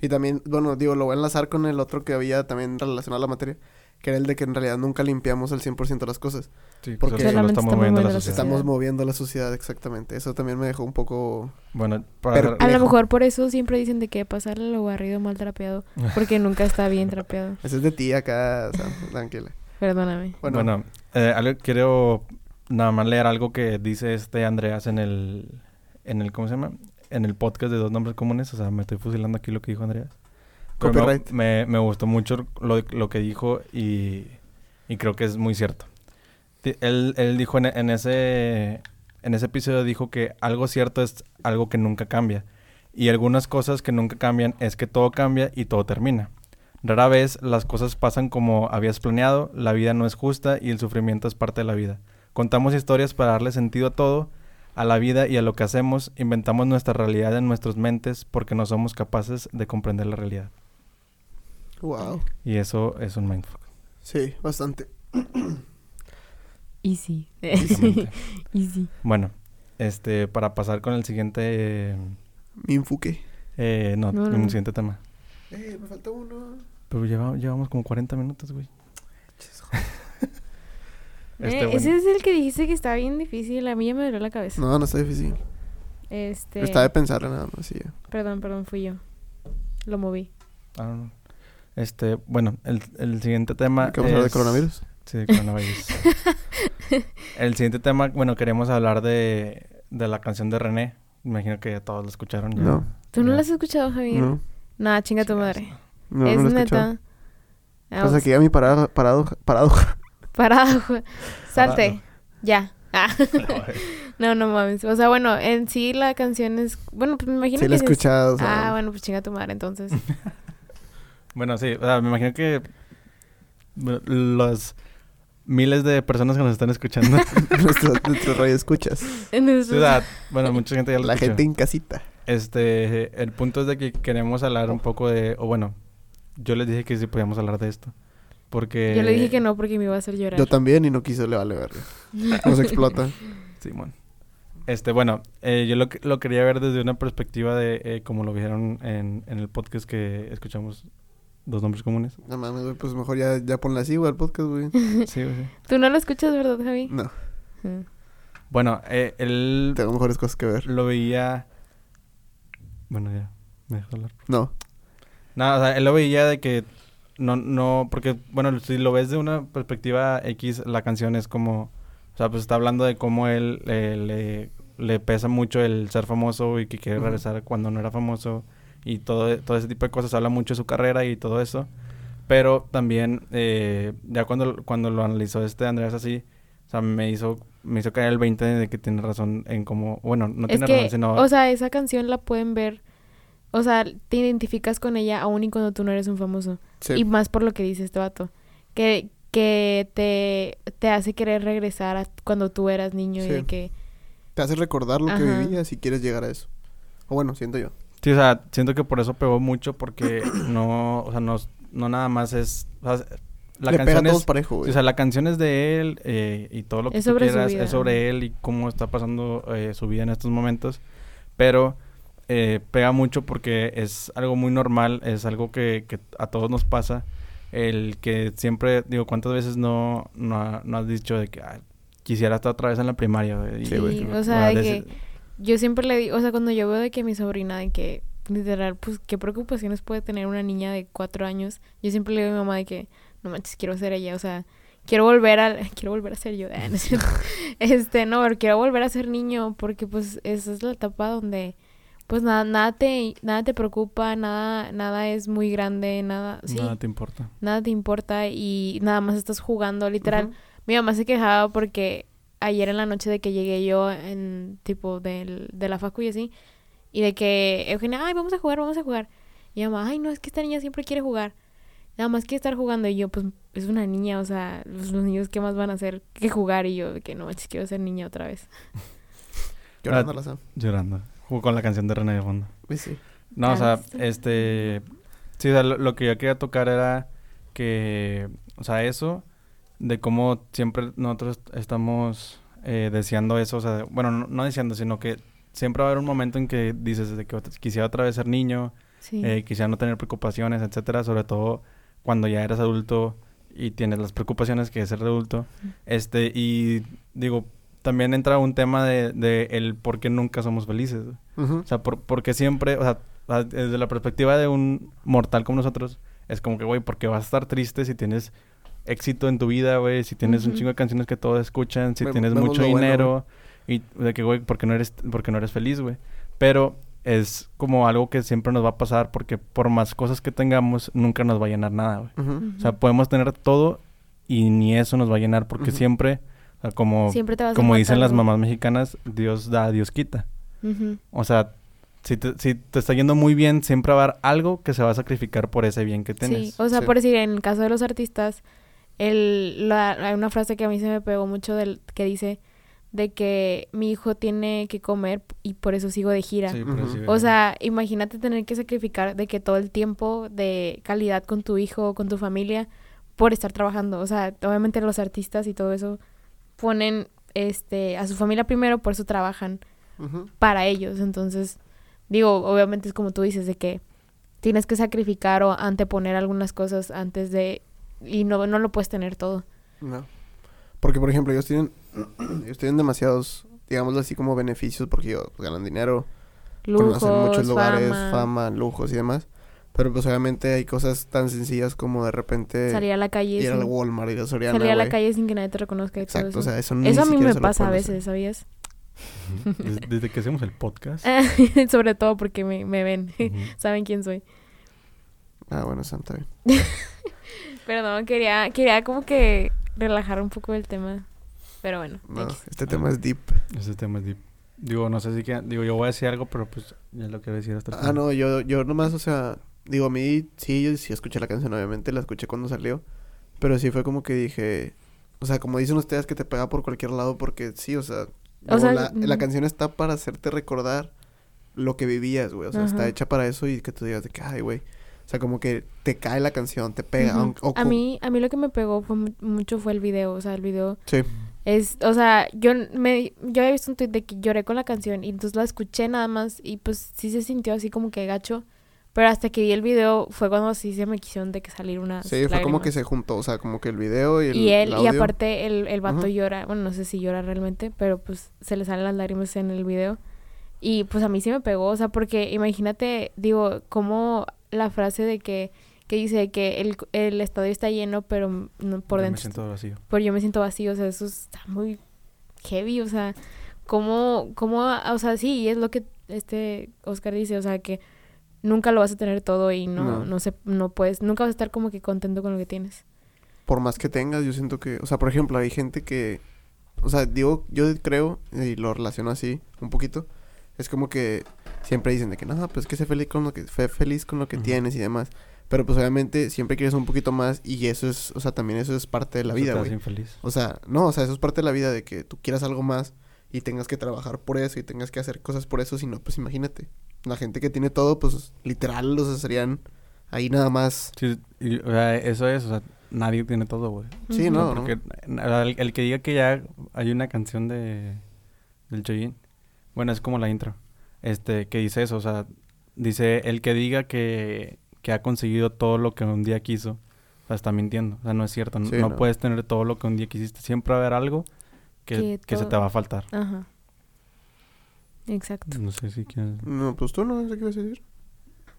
Y también, bueno, digo, lo voy a enlazar con el otro que había también relacionado a la materia, que era el de que en realidad nunca limpiamos el 100% las cosas. Sí, Porque- estamos estamos moviendo la moviendo la sociedad. Estamos moviendo la sociedad, exactamente. Eso también me dejó un poco... Bueno, para A lo mejor por eso siempre dicen de que pasarle lo barrido mal trapeado. Porque nunca está bien trapeado. Ese es de ti acá, o sea, tranquila. Perdóname. Bueno, Bueno, eh, algo- quiero nada más leer algo que dice este Andreas en el, en el, ¿cómo se llama? En el podcast de Dos Nombres Comunes. O sea, me estoy fusilando aquí lo que dijo Andreas. Pero Copyright. Me, me gustó mucho lo, lo que dijo y, y creo que es muy cierto. Él, él dijo en, en ese, en ese episodio, dijo que algo cierto es algo que nunca cambia. Y algunas cosas que nunca cambian es que todo cambia y todo termina. Rara vez las cosas pasan como habías planeado, la vida no es justa y el sufrimiento es parte de la vida. Contamos historias para darle sentido a todo, a la vida y a lo que hacemos, inventamos nuestra realidad en nuestras mentes porque no somos capaces de comprender la realidad. wow. Y eso es un mindfuck. Sí, bastante. Easy. Siguiente. Easy. bueno, este, para pasar con el siguiente, eh, Mi enfoque. eh, no, No, no, un no. siguiente tema. Eh, me falta uno. Pero lleva- llevamos como 40 minutos, güey. Este, Eh, bueno. Ese es el que dijiste que estaba bien difícil. A mí ya me dolió la cabeza. No, no está difícil. Este. Está de pensar nada más, y ya. Perdón, perdón, fui yo. Lo moví. Ah. Este, bueno, el, el siguiente tema. ¿Qué vamos a hablar de coronavirus? Sí, de coronavirus. el siguiente tema, bueno, queremos hablar de, de la canción de René. Imagino que ya todos lo escucharon. Ya, No. ¿Tú no ya. lo has escuchado, Javier? No, Nah, chinga tu madre. no, es no lo neta. Pues Vamos. aquí a mi parada, paradoja, paradoja. Parado. Salte. Parado. Ya. Ah. no, no mames. O sea, bueno, en sí la canción es. Bueno, pues me imagino Sí que. lo he es- escuchado, o sea, Ah, bueno, pues chinga tu madre entonces. Bueno, sí, o sea, me imagino que los miles de personas que nos están escuchando, nuestro, nuestro radio escuchas. En eso- ciudad, bueno, mucha gente ya lo La escuchó. gente en casita. Este, el punto es de que queremos hablar un poco de, o bueno, yo les dije que sí podíamos hablar de esto, porque... Yo le dije que no porque me iba a hacer llorar. Yo también y no quiso, le vale verga. Nos explota. Simón. Este, bueno, eh, yo lo, que- lo quería ver desde una perspectiva de, eh, como lo vieron en, en el podcast que escuchamos, Dos Nombres Comunes. No mames, güey, pues mejor ya, ya ponle así, güey, al podcast, güey. Sí, güey, sí. Tú no lo escuchas, ¿verdad, Javi? No, Mm. Bueno, eh, él tengo mejores cosas que ver. lo veía... Bueno, ya, me dejas hablar. No. No, o sea, él lo veía de que no, no, porque, bueno, si lo ves de una perspectiva X, la canción es como, o sea, pues está hablando de cómo él eh, le, le pesa mucho el ser famoso y que quiere regresar cuando no era famoso y todo, todo ese tipo de cosas, habla mucho de su carrera y todo eso, pero también, eh, ya cuando, cuando lo analizó este Andrés así, o sea, me hizo, me hizo caer el 20 de que tiene razón en cómo, bueno, no es tiene que, razón, sino... o sea, esa canción la pueden ver. O sea, te identificas con ella aún y cuando tú no eres un famoso. Sí. Y más por lo que dice este vato. Que, que te, te hace querer regresar a cuando tú eras niño y de que te hace recordar lo que vivías y quieres llegar a eso. O bueno, siento yo. Sí, o sea, siento que por eso pegó mucho porque no, o sea, no, no nada más es... o sea, la Le pega canción todos es... parejo, güey. o sea, la canción es de él eh, y todo lo que Es tú sobre su quieras vida. es sobre él y cómo está pasando eh, su vida en estos momentos. Pero eh, pega mucho porque es algo muy normal, es algo que, que a todos nos pasa. El que siempre, digo, ¿cuántas veces no, no, ha- no has dicho de que "Ay, quisiera estar otra vez en la primaria? güey"? Y- Sí, güey. Sí, y- o sea, de que yo siempre le digo, o sea, cuando yo veo de que mi sobrina, de que literal, pues, qué preocupaciones puede tener una niña de cuatro años, yo siempre le digo a mi mamá de que, no manches, quiero ser ella, o sea, quiero volver a, quiero volver a ser yo, ah, no es cierto. este, no, pero quiero volver a ser niño, porque pues esa es la etapa donde, pues nada, nada te, nada te preocupa, nada, nada es muy grande, nada, sí, Nada te importa. nada te importa y nada más estás jugando, literal. Mi mamá se quejaba porque ayer en la noche de que llegué yo en tipo del, de la facu y así, y de que Eugenia, ay, vamos a jugar, vamos a jugar. Y mi mamá, ay, no, es que esta niña siempre quiere jugar. Nada más quiere estar jugando. Y yo, pues, es una niña, o sea, los, los niños, ¿qué más van a hacer que jugar? Y yo, de que no, manches, quiero ser niña otra vez. Llorando Ah, la Sam. Llorando. Jugó con la canción de René de fondo. Pues sí. No, o sea, este... Sí, o sea, lo, lo que yo quería tocar era que... O sea, eso de cómo siempre nosotros est- estamos eh, deseando eso. O sea, bueno, no, no deseando, sino que siempre va a haber un momento en que dices de que quisiera otra vez ser niño, Sí. eh, quisiera no tener preocupaciones, etcétera. Sobre todo cuando ya eres adulto y tienes las preocupaciones que es ser adulto. Este, y digo, también entra un tema de, de el por qué nunca somos felices. O sea, por, porque siempre, o sea, a- desde la perspectiva de un mortal como nosotros, es como que, güey, porque vas a estar triste si tienes éxito en tu vida, güey, si tienes un chingo de canciones que todos escuchan, si tienes mucho bueno, dinero, y de que, güey, porque no eres, porque no eres feliz, güey. Pero es como algo que siempre nos va a pasar porque por más cosas que tengamos, nunca nos va a llenar nada, güey. O sea, podemos tener todo y ni eso nos va a llenar porque siempre, o sea, como, Siempre te vas a como dicen matar, las ¿no? mamás mexicanas, Dios da, Dios quita. O sea, si te, si te está yendo muy bien, siempre va a haber algo que se va a sacrificar por ese bien que tienes. Sí, o sea, Sí. por decir, en el caso de los artistas, el, la, hay una frase que a mí se me pegó mucho del, que dice de que mi hijo tiene que comer y por eso sigo de gira. Sí, O sea, imagínate tener que sacrificar de que todo el tiempo de calidad con tu hijo o con tu familia por estar trabajando. O sea, obviamente los artistas y todo eso ponen este a su familia primero, por eso trabajan para ellos. Entonces, digo, obviamente es como tú dices, de que tienes que sacrificar o anteponer algunas cosas antes de... Y no, no lo puedes tener todo. No. Porque, por ejemplo, ellos tienen, ellos tienen demasiados, digámoslo así, como beneficios porque ellos ganan dinero, Lujos, conocen muchos lugares, fama, fama. lujos y demás. Pero pues obviamente hay cosas tan sencillas como de repente salir a la calle. ir sin- al Walmart, ir a Soriana, salir a la calle sin que nadie te reconozca y todo Exacto, o eso. sea, eso Eso a mí me pasa a veces, ¿sabías? Desde, desde que hacemos el podcast. Sobre todo porque me, me ven, saben quién soy. Ah, bueno, bien. Pero no, quería, quería como que relajar un poco el tema. Pero bueno, No, este tema es deep. Ese tema es deep. Digo, no sé si que... Digo, yo voy a decir algo, pero pues ya lo quiero decir hasta el Ah, final. no, yo, yo nomás, o sea, digo, a mí sí, yo sí escuché la canción, obviamente, la escuché cuando salió. Pero sí fue como que dije, o sea, como dicen ustedes que te pega por cualquier lado, porque sí, o sea, O sea, la, la mm. canción está para hacerte recordar lo que vivías, güey. O sea, está hecha para eso y que tú digas de que, ay, güey. O sea, como que te cae la canción, te pega. O A mí, a mí lo que me pegó fue mu- mucho fue el video. O sea, el video Sí. es, o sea, yo me, yo había visto un tweet de que lloré con la canción y entonces la escuché nada más y pues sí se sintió así como que gacho. Pero hasta que vi el video fue cuando sí se me quisieron de que salir unas Sí, fue como que se juntó, o sea, como que el video y el Y él, el y aparte el, el vato llora, bueno, no sé si llora realmente, pero pues se le salen las lágrimas en el video. Y pues a mí sí me pegó, o sea, porque imagínate, digo, como la frase de que, que dice que el, el estadio está lleno, pero no, por Yo dentro Me siento vacío. pero yo me siento vacío, o sea, eso está muy heavy, o sea, cómo, cómo, o sea, sí, y es lo que este Oscar dice, o sea, que nunca lo vas a tener todo y no, No. no. sé, no puedes, nunca vas a estar como que contento con lo que tienes. por más que tengas, yo siento que, o sea, por ejemplo, hay gente que, o sea, digo, yo creo, y lo relaciono así un poquito, es como que siempre dicen de que, no, pues que sé feliz con lo que, fe feliz con lo que tienes y demás, pero pues obviamente siempre quieres un poquito más y eso es, o sea, también eso es parte de la Eso vida, güey. infeliz. O sea, no, o sea, eso es parte de la vida de que tú quieras algo más y tengas que trabajar por eso y tengas que hacer cosas por eso, sino pues imagínate, la gente que tiene todo, pues literal los serían ahí nada más. Sí, y, o sea, eso es, o sea, nadie tiene todo, güey. Sí, no, Porque el, el que diga que ya hay una canción de del Choyin, bueno, es como la intro, este, que dice eso, o sea, dice el que diga que, que ha conseguido todo lo que un día quiso, o sea, está mintiendo, o sea, no es cierto, no, Sí, no no. puedes tener todo lo que un día quisiste, siempre va a haber algo que, Que que se te va a faltar. Ajá. Exacto. No sé si quieres... No, pues tú no sé qué a decir.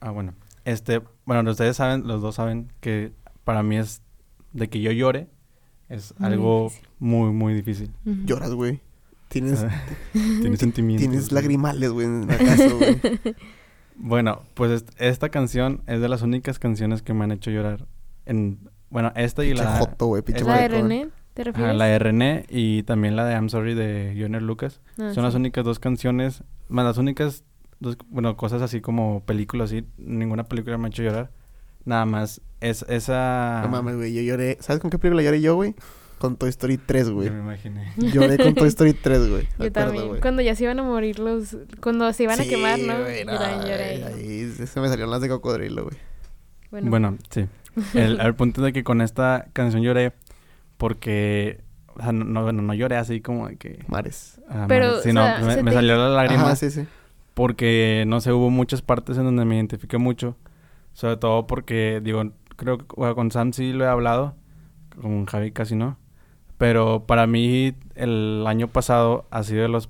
Ah, bueno. Este, bueno, ustedes saben, los dos saben que para mí es de que yo llore es Muy algo difícil. muy, muy difícil. Lloras, güey. Tienes, Tiene sentimientos. tienes lagrimales, güey, en acaso, güey. Bueno, pues est- esta canción es de las únicas canciones que me han hecho llorar. En, bueno, esta y Pinche la, joto, güey, pinche es ¿La de. René? ¿Te ajá, refieres? la de René y también la de I'm Sorry de Joyner Lucas. Ah, Son las únicas dos canciones, más las únicas dos, bueno, cosas así como películas así. Ninguna película me ha hecho llorar. Nada más, es esa... No mames, güey, yo lloré. ¿Sabes con qué película lloré yo, güey? Con Toy Story 3, güey. Yo me imaginé. Lloré con Toy Story 3, güey. Yo acuerdo, también. güey. Cuando ya se iban a morir los... Cuando se iban a Sí, quemar, ¿no? güey, Yo también lloré. Ahí se me salieron las de cocodrilo, güey. Bueno, Bueno, sí. El, el punto de que con esta canción lloré porque... O sea, no, no, bueno, no lloré así como de que... Mares. ah, Pero, madre, o sino sea, me, se me te- salió la lágrima Ajá, sí, sí. porque, no sé, hubo muchas partes en donde me identifiqué mucho. Sobre todo porque, digo, creo que bueno, con Sam sí lo he hablado. Con Javi casi no. Pero para mí el año pasado ha sido de los,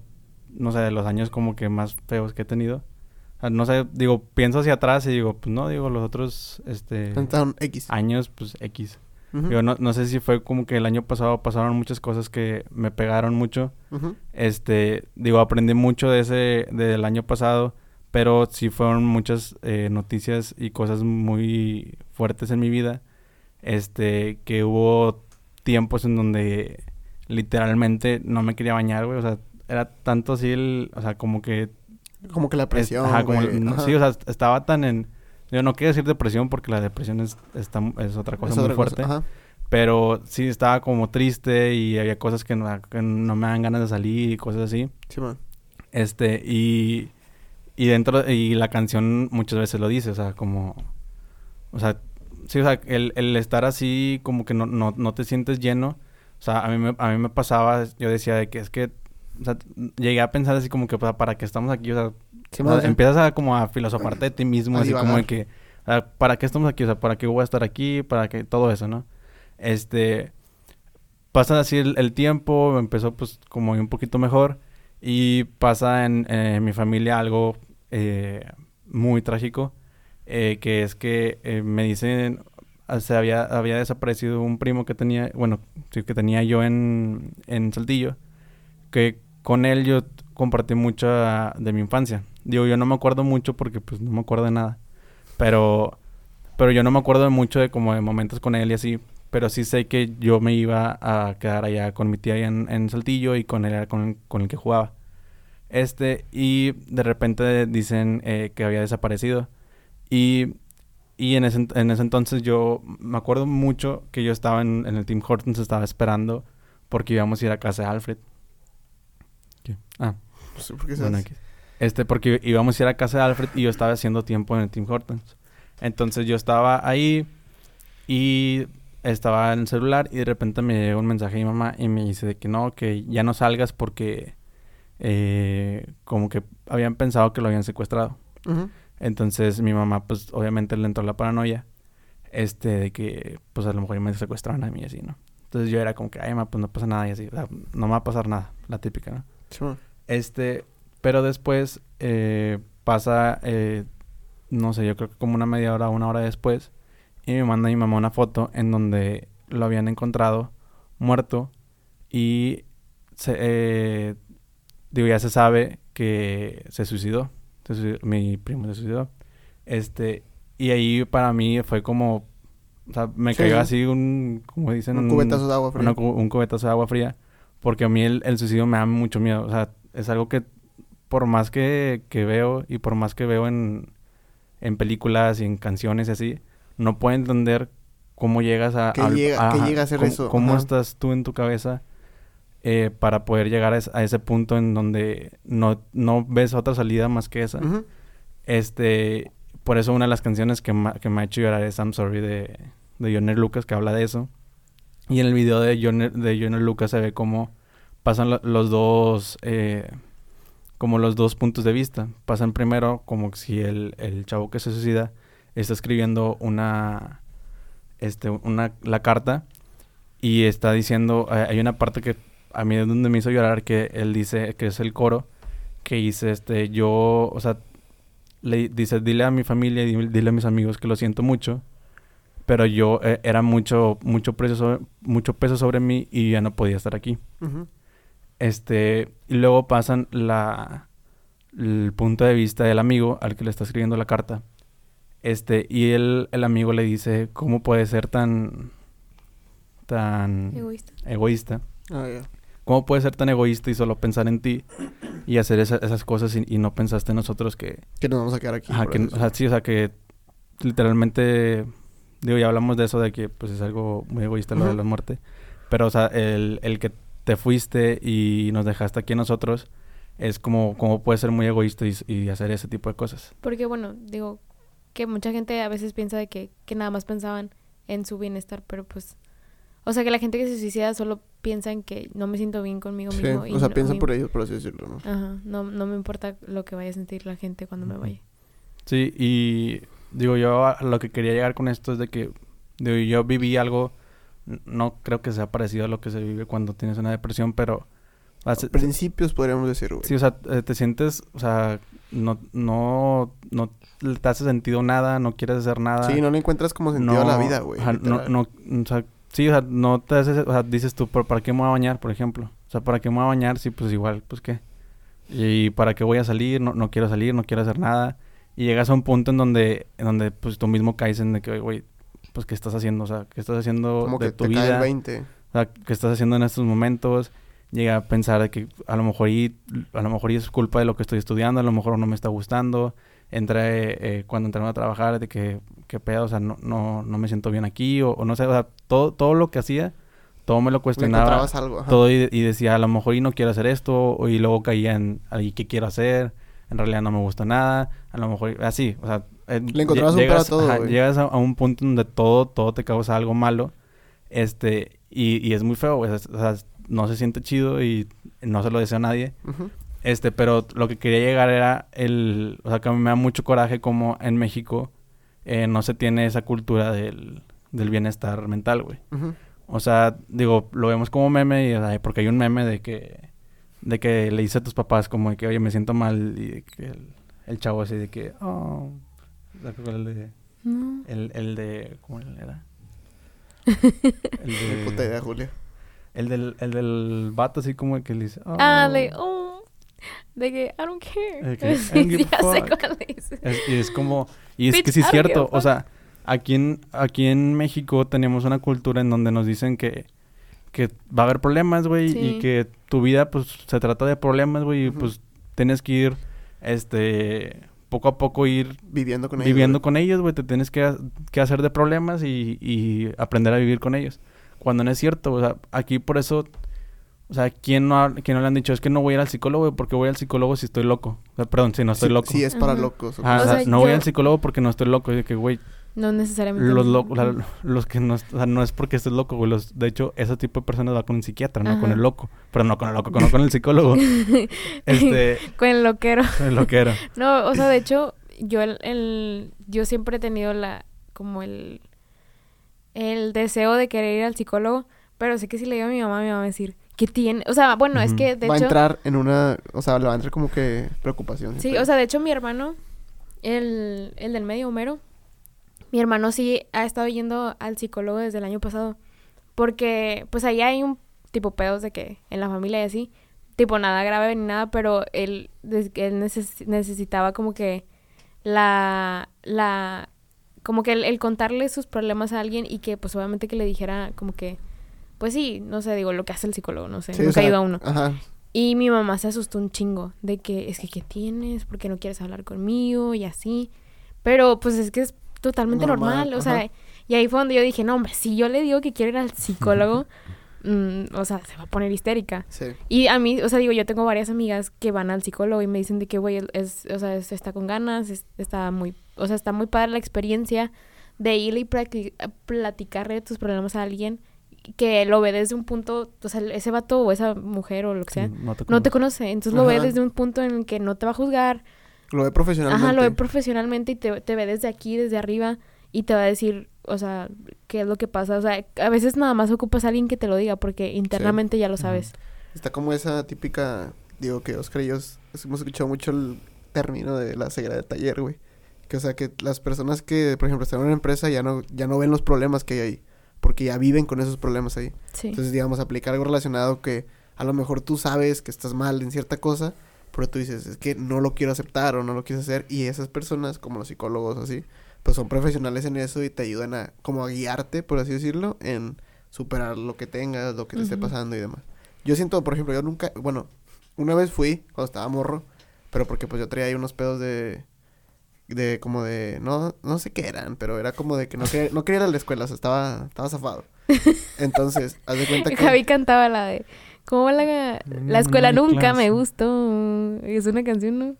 no sé, de los años como que más feos que he tenido. O sea, no sé, digo, pienso hacia atrás y digo, pues no, digo, los otros, este, X. años, pues X. Ujú, Digo, no, no sé si fue como que el año pasado pasaron muchas cosas que me pegaron mucho. Este, digo, aprendí mucho de ese, del año pasado, pero sí fueron muchas eh, noticias y cosas muy fuertes en mi vida. Este, que hubo tiempos en donde literalmente no me quería bañar, güey. O sea, era tanto así el, o sea, como que... Como que la es- presión, ajá, como, no- Ajá. sí, o sea, estaba tan en... Yo no quiero decir depresión porque la depresión es, está, es otra cosa Es muy otra cosa, fuerte. Ajá. Pero sí estaba como triste y había cosas que no, que no me dan ganas de salir y cosas así. Sí, man. Este, y, y dentro, y la canción muchas veces lo dice, o sea, como, o sea, sí, o sea, el, el estar así como que no, no, no te sientes lleno, o sea, a mí, me, a mí me pasaba, yo decía de que es que, o sea, llegué a pensar así como que, pues, ¿para qué estamos aquí? O sea, Sí, o sea, empiezas a como a filosofarte de ti mismo, así como de que, o sea, ¿para qué estamos aquí? O sea, ¿para qué voy a estar aquí? ¿Para qué? Todo eso, ¿no? Este, pasa así el, el tiempo, empezó pues como un poquito mejor y pasa en, eh, mi familia algo eh, muy trágico, eh, que es que eh, me dicen, ah, había, había desaparecido un primo que tenía, bueno, que tenía yo en, en Saltillo, que con él yo compartí mucho de mi infancia. Digo, yo no me acuerdo mucho porque pues no me acuerdo de nada, pero, pero yo no me acuerdo mucho de como de momentos con él y así, pero sí sé que yo me iba a quedar allá con mi tía en, en Saltillo y con él con, con el que jugaba. Este, y de repente dicen eh, que había desaparecido. Y, y en, ese, en ese entonces yo me acuerdo mucho que yo estaba en, en el Team Hortons, estaba esperando porque íbamos a ir a casa de Alfred. ¿Qué? Ah, No sé por qué bueno, aquí. Este, porque íbamos a ir a casa de Alfred y yo estaba haciendo tiempo en el Team Hortons. Entonces yo estaba ahí y estaba en el celular y de repente me llega un mensaje de mi mamá y me dice de que no, que ya no salgas porque eh, como que habían pensado que lo habían secuestrado. Entonces mi mamá pues obviamente le entró la paranoia este de que pues a lo mejor me secuestraron a mí y así, ¿no? Entonces yo era como que, ay, mamá, pues no pasa nada y así, o sea, no me va a pasar nada, la típica, ¿no? Este, pero después eh, pasa, eh, no sé, yo creo que como una media hora, una hora después, y me manda mi mamá una foto en donde lo habían encontrado muerto y se, eh, digo, ya se sabe que se suicidó, suicidó, mi primo se suicidó. Este, y ahí para mí fue como, o sea, me Sí, cayó sí. así un, como dicen, Un cubetazo de agua fría. una un cubetazo de agua fría. Porque a mí el, el suicidio me da mucho miedo. O sea, es algo que por más que, que veo y por más que veo en, en películas y en canciones y así, no puedo entender cómo llegas a... ¿Qué al- llega- a ser cómo- eso? ¿Cómo Ajá. estás tú en tu cabeza eh, para poder llegar a, es- a ese punto en donde no, no ves otra salida más que esa. Este, por eso una de las canciones que, ma- que me ha hecho llorar es I'm Sorry de, de Joner Lucas, que habla de eso. Y en el video de Joner, de Lucas se ve cómo pasan lo- los dos, eh, como los dos puntos de vista. Pasan primero como si el, el chavo que se suicida está escribiendo una, este, una, la carta y está diciendo, eh, hay una parte que a mí es donde me hizo llorar que él dice, que es el coro, que dice, este, yo, o sea, le dice, dile a mi familia y dile a mis amigos que lo siento mucho, pero yo eh, era mucho, mucho, peso sobre, mucho peso sobre mí y ya no podía estar aquí. Este, y luego pasan la, el punto de vista del amigo al que le está escribiendo la carta. Este, y él, el amigo le dice, ¿cómo puede ser tan, tan Egoísta. egoísta? Ah, ya. ¿Cómo puedes ser tan egoísta y solo pensar en ti y hacer esa- esas cosas y, y no pensaste en nosotros que... Que nos vamos a quedar aquí. Ajá, que, o sea, sí, o sea, que literalmente... Digo, ya hablamos de eso, de que pues es algo muy egoísta lo de Ujú. la muerte. Pero, o sea, el, el que te fuiste y nos dejaste aquí a nosotros es como, como puede ser muy egoísta y, y hacer ese tipo de cosas. Porque, bueno, digo que mucha gente a veces piensa de que, que nada más pensaban en su bienestar, pero pues... O sea, que la gente que se suicida solo piensa en que no me siento bien conmigo Sí, mismo. y o sea, no- piensan mi- por ellos, por así decirlo, ¿no? Ajá, no, no me importa lo que vaya a sentir la gente cuando me vaya. Sí, y digo, yo a lo que quería llegar con esto es de que digo, yo viví algo, no creo que sea parecido a lo que se vive cuando tienes una depresión, pero... Principios podríamos decir, güey. Sí, o sea, eh, te sientes, o sea, no, no, no te hace sentido nada, no quieres hacer nada. Sí, no le encuentras como sentido a la vida, güey. no, o sea, sí, o sea, no te haces, o sea, dices tú, "¿Pero ¿para qué me voy a bañar, por ejemplo? O sea, ¿para qué me voy a bañar? Sí, pues igual, pues qué. Y ¿para qué voy a salir? No, no quiero salir, no quiero hacer nada. Y llegas a un punto en donde, en donde pues tú mismo caes en de que, güey, pues ¿qué estás haciendo? O sea, ¿qué estás haciendo Como de que tu te cae el vida? 20. O sea, ¿qué estás haciendo en estos momentos? Llega a pensar de que a lo mejor y, a lo mejor y es culpa de lo que estoy estudiando, a lo mejor no me está gustando. Entré, eh, cuando entré a trabajar, de que, qué pedo, o sea, no, no, no me siento bien aquí, o, o no sé, o sea, todo, todo lo que hacía, todo me lo cuestionaba. encontrabas algo. Todo y, y decía, a lo mejor y no quiero hacer esto, o, y luego caía en, ¿y qué quiero hacer? En realidad no me gusta nada, a lo mejor, así, o sea... eh, Le encontrabas un llegas, pero a todo, ajá, llegas a, a un punto donde todo, todo te causa algo malo, este, y, y es muy feo, o sea, no se siente chido y no se lo deseo a nadie. Ujú. Este, pero lo que quería llegar era el... O sea, que a mí me da mucho coraje como en México eh, no se tiene esa cultura del, del bienestar mental, güey. O sea, digo, lo vemos como meme y ay, porque hay un meme de que... De que le dice a tus papás como de que, oye, me siento mal y de que el, el chavo así de que... Oh, ¿sabes cuál es el de... No. El, el de... ¿Cómo era? El Ni puta idea, de... Julio. El del, el del vato así como que le dice... Ah, "Oh". de, oh, de que I don't care. Que, I Sí, don't give ya a sé fuck. cuál es. Es, y es como... Y es Bitch, que sí es cierto. O sea, aquí en, aquí en México tenemos una cultura en donde nos dicen que... Que va a haber problemas, güey. Sí. Y que tu vida, pues, se trata de problemas, güey. Y, Ujú. pues, tienes que ir, este... Poco a poco ir Viviendo con ellos. viviendo güey. con ellos, güey. Te tienes que, que hacer de problemas y, y aprender a vivir con ellos. Cuando no es cierto, o sea, aquí por eso... O sea, ¿quién no, ha- quién no le han dicho? Es que no voy a ir al psicólogo, güey, porque voy al psicólogo si estoy loco. O sea, perdón, si no estoy Sí- loco. Sí, es para Ajá. locos. o Ah, O o sea, sea, no voy al psicólogo porque no estoy loco. Y de que, güey, No necesariamente. los no. locos, o sea, los que no, o sea, no es porque estés loco, güey. Los, de hecho, ese tipo de personas va con un psiquiatra, no con el loco. Pero no con el loco, con, con el psicólogo. este, Con el loquero. con el loquero. No, o sea, de hecho, yo el, el- yo siempre he tenido la como el el deseo de querer ir al psicólogo, pero sé que si le digo a mi mamá, mi mamá va a decir, ¿qué tiene? O sea, bueno, es que de va a hecho entrar en una... O sea, le va a entrar como que preocupación. Sí, o sea, de hecho mi hermano el el del medio Homero, mi hermano sí ha estado yendo al psicólogo desde el año pasado, porque pues ahí hay un tipo pedos de que en la familia y así, tipo nada grave ni nada, pero él, que él neces- necesitaba como que la, la, como que el, el contarle sus problemas a alguien y que pues obviamente que le dijera como que, pues sí, no sé, digo, lo que hace el psicólogo, no sé, Sí, o nunca sea, he ido a uno. Ajá. Y mi mamá se asustó un chingo de que es que ¿qué tienes? ¿Por qué no quieres hablar conmigo? Y así. Pero pues es que es totalmente Normal, normal, o sea, y ahí fue donde yo dije, no, hombre, si yo le digo que quiero ir al psicólogo, mm, o sea, se va a poner histérica. Sí. Y a mí, o sea, digo, yo tengo varias amigas que van al psicólogo y me dicen de que, güey, es, o sea, es- está con ganas, es- está muy, o sea, está muy padre la experiencia de ir y practi- platicarle tus problemas a alguien que lo ve desde un punto, o sea, ese vato o esa mujer o lo que sea, No te, no te conoce. Entonces lo ve desde un punto en el que no te va a juzgar. Lo ve profesionalmente. Ajá, lo ve profesionalmente y te, te ve desde aquí, desde arriba y te va a decir, o sea, qué es lo que pasa. O sea, a veces nada más ocupas a alguien que te lo diga porque internamente ya lo sabes. Está como esa típica, digo que Oscar y yo hemos escuchado mucho el término de la ceguera de taller, güey. Que o sea que las personas que, por ejemplo, están en una empresa ya no, ya no ven los problemas que hay ahí. Porque ya viven con esos problemas ahí. Sí. Entonces, digamos, aplicar algo relacionado que a lo mejor tú sabes que estás mal en cierta cosa, pero tú dices, es que no lo quiero aceptar o no lo quieres hacer. Y esas personas, como los psicólogos así, pues son profesionales en eso y te ayudan a, como a guiarte, por así decirlo, en superar lo que tengas, lo que te esté pasando y demás. Yo siento, por ejemplo, yo nunca, bueno, una vez fui cuando estaba morro, pero porque pues yo traía ahí unos pedos de, de como de, no, no sé qué eran, pero era como de que no quería, no quería ir a la escuela, o sea, estaba, estaba zafado. Entonces, haz de cuenta que... Javi cantaba la de ¿Cómo va la, la escuela no nunca me gustó? Es una canción, ¿no?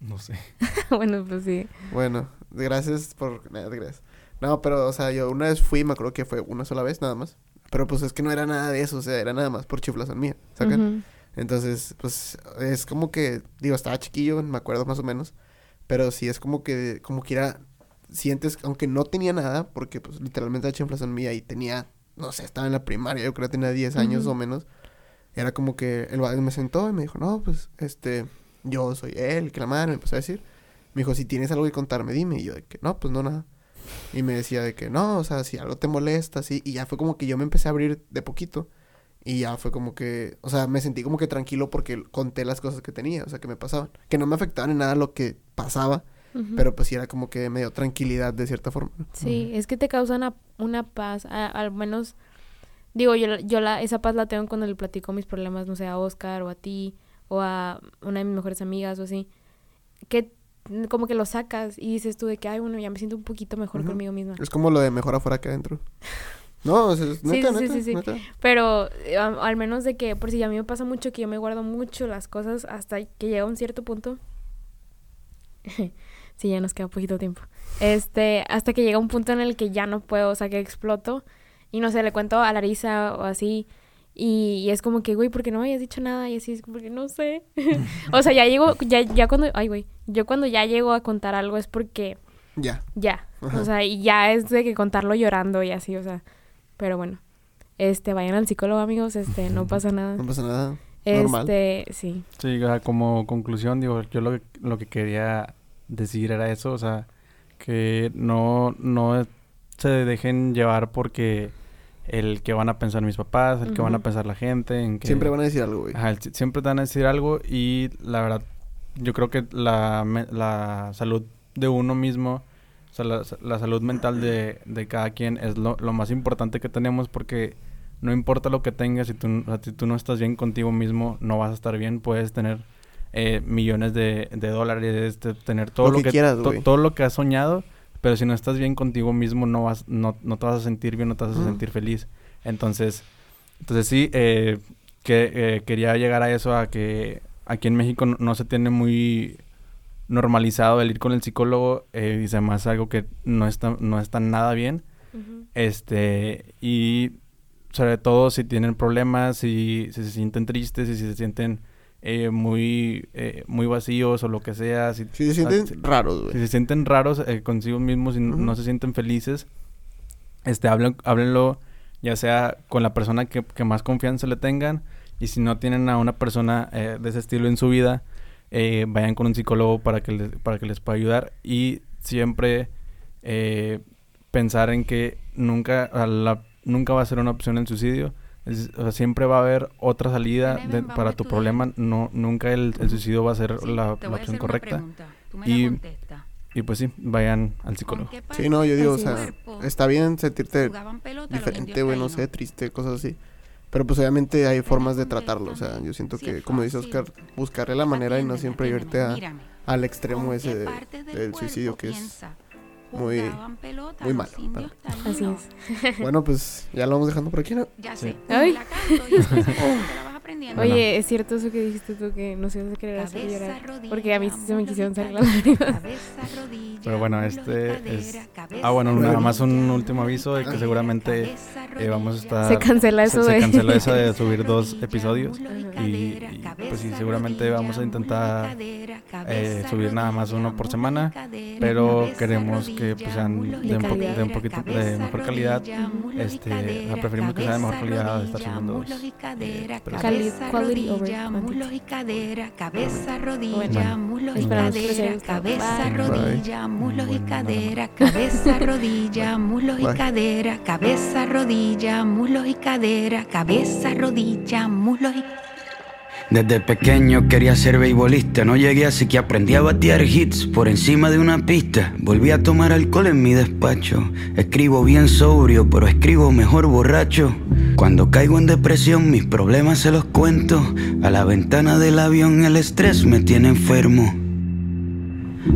No sé. bueno, pues sí. Bueno, gracias por... Nada, gracias. No, pero, o sea, yo una vez fui, me acuerdo que fue una sola vez nada más. Pero pues es que no era nada de eso, o sea, era nada más por chiflazón mía, ¿sacan? Ujú. Entonces, pues es como que, digo, estaba chiquillo, me acuerdo más o menos. Pero sí es como que, como que era, sientes, aunque no tenía nada, porque pues literalmente era chiflazón mía y tenía, no sé, estaba en la primaria, yo creo que tenía 10 años o menos. Era como que el me sentó y me dijo, no, pues, este, yo soy él, que la madre, me empezó a decir. Me dijo, si tienes algo que contarme, dime. Y yo de que, no, pues no, nada. Y me decía de que, no, o sea, si algo te molesta, así. Y ya fue como que yo me empecé a abrir de poquito. Y ya fue como que, o sea, me sentí como que tranquilo porque conté las cosas que tenía, o sea, que me pasaban. Que no me afectaban en nada lo que pasaba, pero pues sí era como que me dio tranquilidad de cierta forma. Sí, es que te causa una, una paz, a- al menos, digo, yo, la- yo la, esa paz la tengo cuando le platico mis problemas, no sé, a Oscar o a ti o a una de mis mejores amigas o así, que mm, como que lo sacas y dices tú de que, ay, bueno, ya me siento un poquito mejor conmigo misma. Es como lo de mejor afuera que adentro. No, o sea, Sí, neta, sí, sí, sí, sí. neta. Pero eh, a- al menos de que, por si a mí me pasa mucho que yo me guardo mucho las cosas hasta que llega un cierto punto. sí, ya nos queda poquito tiempo. Este, hasta que llega un punto en el que ya no puedo, o sea, que exploto. Y no sé, le cuento a Larisa o así. Y, y es como que, güey, ¿por qué no me habías dicho nada? Y así es porque no sé. o sea, ya llego, ya, ya cuando, ay, güey, yo cuando ya llego a contar algo es porque Ya. ya. Ajá. O sea, y ya es de que contarlo llorando y así, o sea. Pero bueno. Este, vayan al psicólogo, amigos, este, no pasa nada. No pasa nada. normal. Este, sí. Sí, o sea, como conclusión, digo, yo lo que, lo que quería decir era eso, o sea, que no, no se dejen llevar porque el que van a pensar mis papás, el que van a pensar la gente, en que... Siempre van a decir algo, güey. Ajá, el- siempre te van a decir algo y la verdad, yo creo que la, me- la salud de uno mismo, o sea, la, la salud mental de, de cada quien es lo, lo más importante que tenemos porque no importa lo que tengas, si tú, o sea, si tú no estás bien contigo mismo, no vas a estar bien, puedes tener eh, millones de, de dólares, tener todo Lo lo, que que, quieras, to- güey. todo lo que has soñado, pero si no estás bien contigo mismo, no vas, no, no te vas a sentir bien, no te vas a sentir feliz. Entonces, entonces sí, eh, que eh, quería llegar a eso, a que aquí en México no, no se tiene muy normalizado el ir con el psicólogo eh, y además algo que no está, no está nada bien. Este, y sobre todo si tienen problemas, si, si se sienten tristes, si se sienten eh, muy, eh, muy vacíos o lo que sea, si, Si se sienten ah, si- raros, si se sienten raros eh, consigo mismos y n- Ujú. no se sienten felices, este, hablen, háblenlo ya sea con la persona que, que más confianza le tengan y si no tienen a una persona eh, de ese estilo en su vida, eh, vayan con un psicólogo para que, les, para que les pueda ayudar y siempre eh, pensar en que nunca, a la- nunca va a ser una opción el suicidio. Es- o sea, siempre va a haber otra salida de- para tu problema. No, nunca el, el suicidio va a ser Sí, la, opción correcta. pregunta. Tú me Y- la. Y pues sí, vayan al psicólogo. ¿Con qué Sí, no, yo digo, o sea, cuerpo está bien sentirte pelota diferente, indios güey, no taínos? sé, triste, cosas así. Pero pues obviamente hay formas de tratarlo, o sea, yo siento Si que, como dice. Oscar, buscarle la manera y no siempre irte a, al extremo ¿Con ese de- del suicidio que es muy, muy malo, Así es. Bueno, pues ya lo vamos dejando por aquí, ¿no? Ya Sí. sé. Vas aprendiendo. Oye, es cierto eso que dijiste tú que nos ibas a querer hacer Cabeza, llorar. rodilla, Porque a mí sí se me quisieron salir las lágrimas. Pero bueno, este es... Cabeza, Ah, bueno, nada más un último aviso de que seguramente cabeza, eh, vamos a estar... Se cancela eso se, se de... canceló eso de subir dos episodios. y pues sí, seguramente vamos a intentar eh, subir nada más uno por semana, pero queremos que pues, sean de un, po- calidad. de un poquito de mejor calidad. Este, preferimos que sea de mejor calidad de estar subiendo dos. cadera, pero sí. Cali- cabeza, quality over rodilla, quantity. muslo y cadera, cabeza, rodilla, Bueno, muslo y cadera, cabeza, rodilla, muslo y cadera, cabeza, rodilla, muslo y cadera, cabeza, rodilla, muslo y cadera, cabeza, rodilla, muslo y Desde pequeño quería ser beisbolista, no llegué así que aprendí a batear hits por encima de una pista. Volví a tomar alcohol en mi despacho. Escribo bien sobrio, pero escribo mejor borracho. Cuando caigo en depresión, mis problemas se los cuento. A la ventana del avión el estrés me tiene enfermo.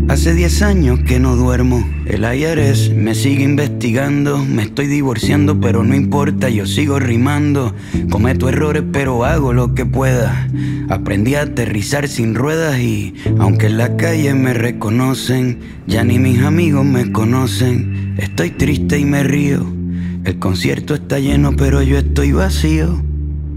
Hace 10 años que no duermo. El IRS me sigue investigando. Me estoy divorciando, pero no importa, yo sigo rimando. Cometo errores, pero hago lo que pueda. Aprendí a aterrizar sin ruedas y, aunque en la calle me reconocen, ya ni mis amigos me conocen. Estoy triste y me río. El concierto está lleno, pero yo estoy vacío.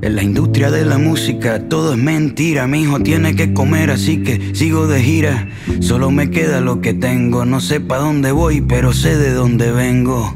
En la industria de la música todo es mentira, mi hijo tiene que comer así que sigo de gira. Solo me queda lo que tengo, no sé pa' dónde voy, pero sé de dónde vengo.